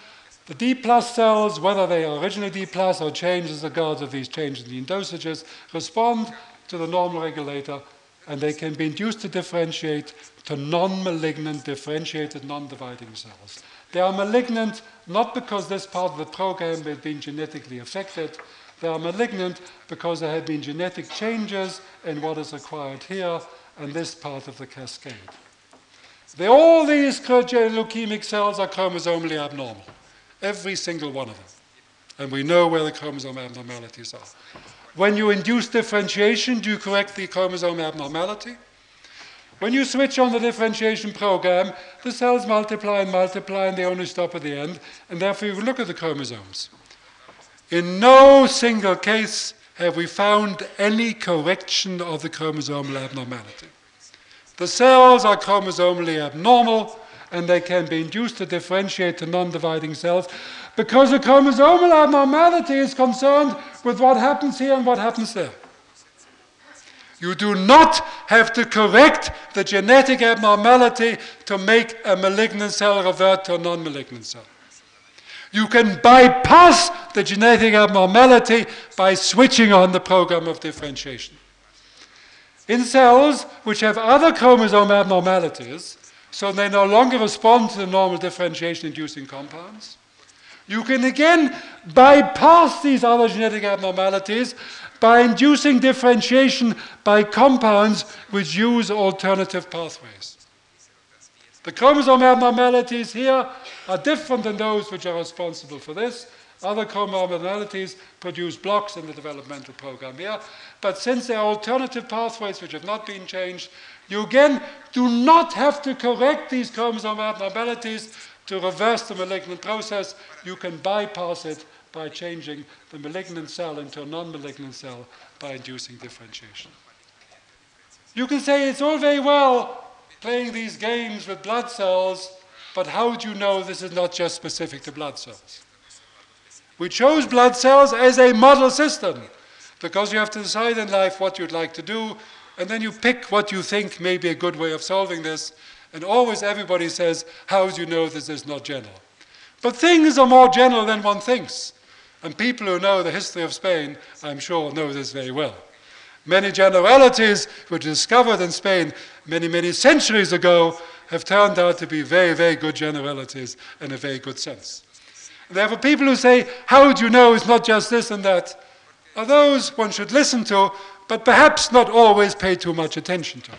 C: The D plus cells, whether they are originally D plus or change as regards of these changes in dosages, respond to the normal regulator and they can be induced to differentiate to non-malignant differentiated non-dividing cells. They are malignant not because this part of the program has been genetically affected, they are malignant because there have been genetic changes in what is required here and this part of the cascade. They, all these leukemic cells are chromosomally abnormal, every single one of them. And we know where the chromosome abnormalities are. When you induce differentiation, do you correct the chromosome abnormality? When you switch on the differentiation program, the cells multiply and multiply and they only stop at the end, and therefore you look at the chromosomes. In no single case have we found any correction of the chromosomal abnormality. The cells are chromosomally abnormal and they can be induced to differentiate to non-dividing cells because the chromosomal abnormality is concerned with what happens here and what happens there. You do not have to correct the genetic abnormality to make a malignant cell revert to a non-malignant cell. You can bypass the genetic abnormality by switching on the program of differentiation. In cells which have other chromosome abnormalities, so they no longer respond to the normal differentiation inducing compounds, you can again bypass these other genetic abnormalities by inducing differentiation by compounds which use alternative pathways. The chromosome abnormalities here are different than those which are responsible for this. Other chromosome abnormalities produce blocks in the developmental program here. But since there are alternative pathways which have not been changed, you again do not have to correct these chromosome abnormalities to reverse the malignant process. You can bypass it by changing the malignant cell into a non-malignant cell by inducing differentiation. You can say it's all very well playing these games with blood cells, but how do you know this is not just specific to blood cells? We chose blood cells as a model system because you have to decide in life what you'd like to do, and then you pick what you think may be a good way of solving this. And always everybody says, How do you know this is not general? But things are more general than one thinks. And people who know the history of Spain, I'm sure, know this very well. Many generalities were discovered in Spain many, many centuries ago have turned out to be very, very good generalities in a very good sense. Therefore, people who say, How do you know it's not just this and that, are those one should listen to, but perhaps not always pay too much attention to.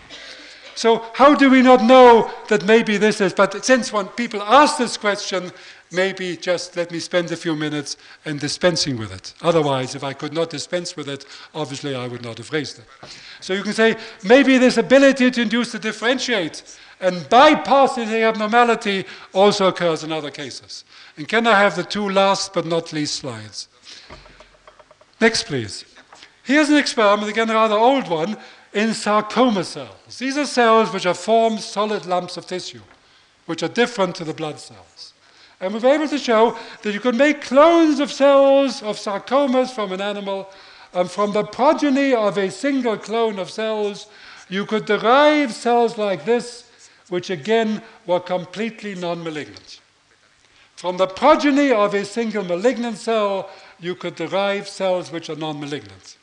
C: So, how do we not know that maybe this is? But since when people ask this question, maybe just let me spend a few minutes in dispensing with it. Otherwise, if I could not dispense with it, obviously I would not have raised it. So you can say maybe this ability to induce to differentiate and bypass the abnormality also occurs in other cases. And can I have the two last but not least slides? Next, please. Here's an experiment, again, a rather old one, in sarcoma cells. These are cells which are formed solid lumps of tissue, which are different to the blood cells. And we were able to show that you could make clones of cells of sarcomas from an animal, and from the progeny of a single clone of cells, you could derive cells like this, which again were completely non malignant. From the progeny of a single malignant cell, you could derive cells which are non malignant.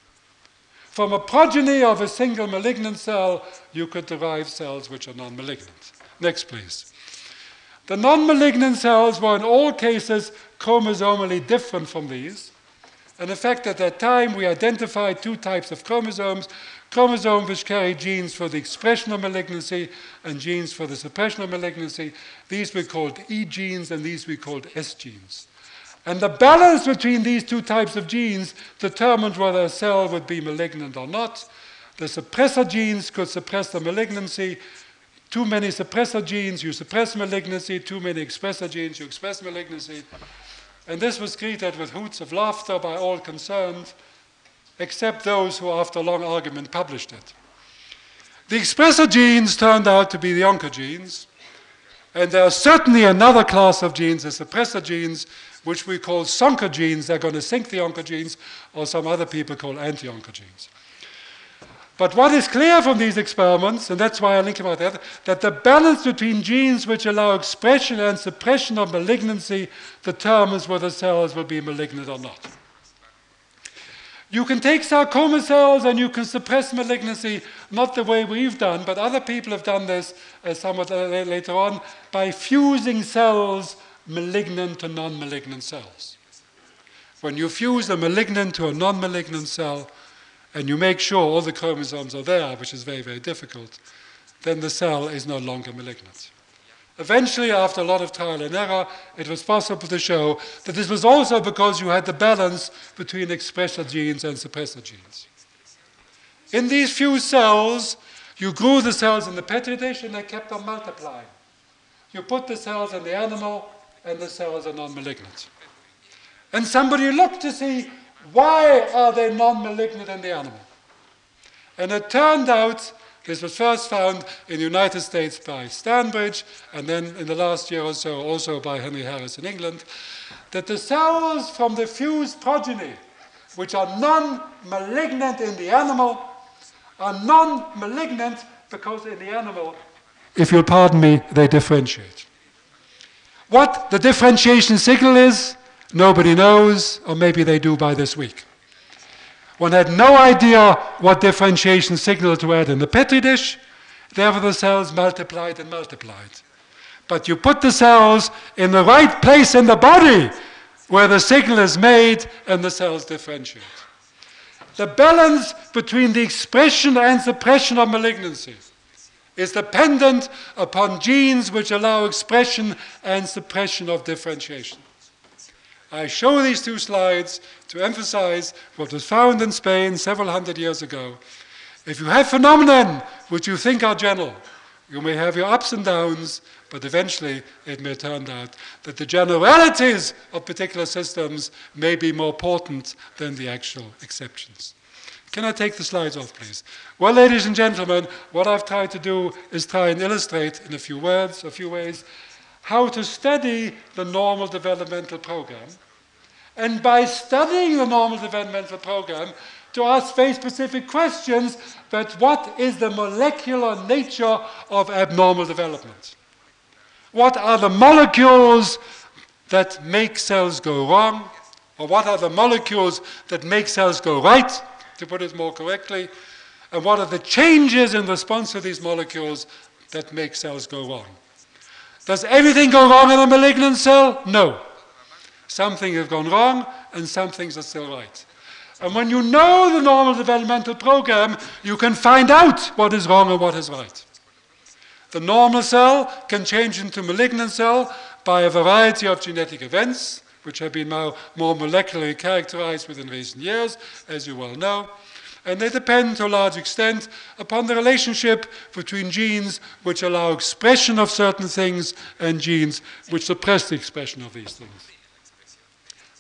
C: From a progeny of a single malignant cell, you could derive cells which are non malignant. Next, please. The non malignant cells were in all cases chromosomally different from these. And in fact, at that time, we identified two types of chromosomes chromosomes which carry genes for the expression of malignancy and genes for the suppression of malignancy. These we called E genes and these we called S genes. And the balance between these two types of genes determined whether a cell would be malignant or not. The suppressor genes could suppress the malignancy, too many suppressor genes, you suppress malignancy. Too many expressor genes, you express malignancy. And this was greeted with hoots of laughter by all concerned, except those who, after long argument, published it. The expressor genes turned out to be the oncogenes, and there are certainly another class of genes, the suppressor genes, which we call soncogenes. They're going to sink the oncogenes, or some other people call anti-oncogenes. But what is clear from these experiments, and that's why I link about that, that the balance between genes which allow expression and suppression of malignancy determines whether cells will be malignant or not. You can take sarcoma cells and you can suppress malignancy, not the way we've done, but other people have done this uh, somewhat later on by fusing cells malignant to non malignant cells. When you fuse a malignant to a non malignant cell, and you make sure all the chromosomes are there, which is very, very difficult, then the cell is no longer malignant. Eventually, after a lot of trial and error, it was possible to show that this was also because you had the balance between expressor genes and suppressor genes. In these few cells, you grew the cells in the petri dish and they kept on multiplying. You put the cells in the animal and the cells are non-malignant. And somebody looked to see why are they non-malignant in the animal. And it turned out this was first found in the United States by Stanbridge, and then in the last year or so also by Henry Harris in England, that the cells from the fused progeny, which are non-malignant in the animal, are non-malignant because in the animal, if you'll pardon me, they differentiate. What the differentiation signal is, nobody knows, or maybe they do by this week. One had no idea what differentiation signal to add in the Petri dish, therefore the cells multiplied and multiplied. But you put the cells in the right place in the body where the signal is made and the cells differentiate. The balance between the expression and suppression of malignancy is dependent upon genes which allow expression and suppression of differentiation. I show these two slides to emphasize what was found in Spain several hundred years ago. If you have phenomena which you think are general, you may have your ups and downs, but eventually it may turn out that the generalities of particular systems may be more important than the actual exceptions. Can I take the slides off, please? Well, ladies and gentlemen, what I've tried to do is try and illustrate in a few words, a few ways, how to study the normal developmental program, and by studying the normal developmental program, to ask very specific questions that what is the molecular nature of abnormal development? What are the molecules that make cells go wrong? Or what are the molecules that make cells go right, to put it more correctly? And what are the changes in response to these molecules that make cells go wrong? Does everything go wrong in a malignant cell? No. Some things have gone wrong and some things are still right. And when you know the normal developmental program, you can find out what is wrong and what is right. The normal cell can change into malignant cell by a variety of genetic events, which have been now more molecularly characterized within recent years, as you well know and they depend to a large extent upon the relationship between genes which allow expression of certain things and genes which suppress the expression of these things.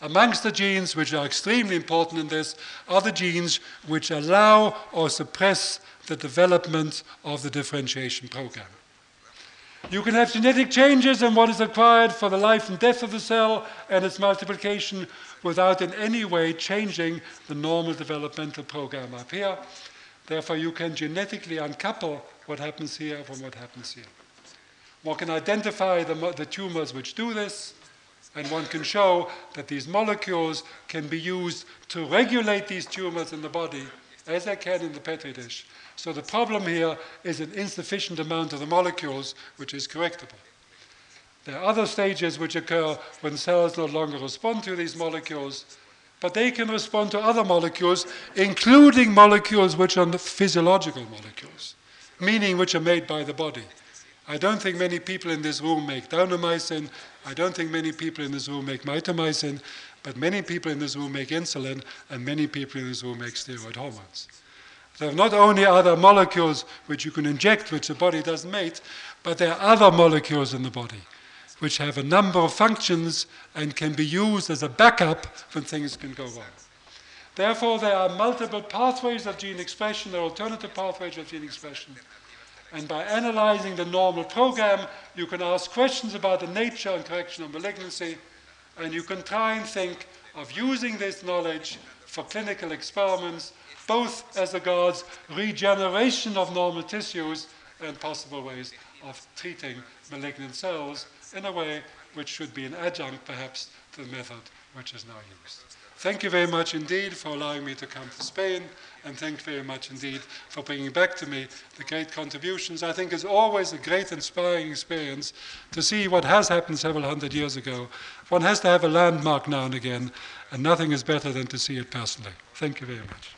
C: Amongst the genes which are extremely important in this are the genes which allow or suppress the development of the differentiation program. You can have genetic changes in what is required for the life and death of the cell and its multiplication without in any way changing the normal developmental program up here. Therefore, you can genetically uncouple what happens here from what happens here. One can identify the, the tumors which do this, and one can show that these molecules can be used to regulate these tumors in the body, as they can in the Petri dish. So the problem here is an insufficient amount of the molecules, which is correctable. There are other stages which occur when cells no longer respond to these molecules, but they can respond to other molecules, including molecules which are physiological molecules, meaning which are made by the body. I don't think many people in this room make daunomycin. I don't think many people in this room make mitomycin, but many people in this room make insulin, and many people in this room make steroid hormones. So not only are there molecules which you can inject, which the body doesn't make, but there are other molecules in the body which have a number of functions and can be used as a backup when things can go wrong. Therefore, there are multiple pathways of gene expression, there are alternative pathways of gene expression. And by analyzing the normal program, you can ask questions about the nature and correction of malignancy, and you can try and think of using this knowledge for clinical experiments both as regards regeneration of normal tissues and possible ways of treating malignant cells in a way which should be an adjunct, perhaps, to the method which is now used. Thank you very much indeed for allowing me to come to Spain, and thank you very much indeed for bringing back to me the great contributions. I think it's always a great inspiring experience to see what has happened several hundred years ago. One has to have a landmark now and again, and nothing is better than to see it personally. Thank you very much.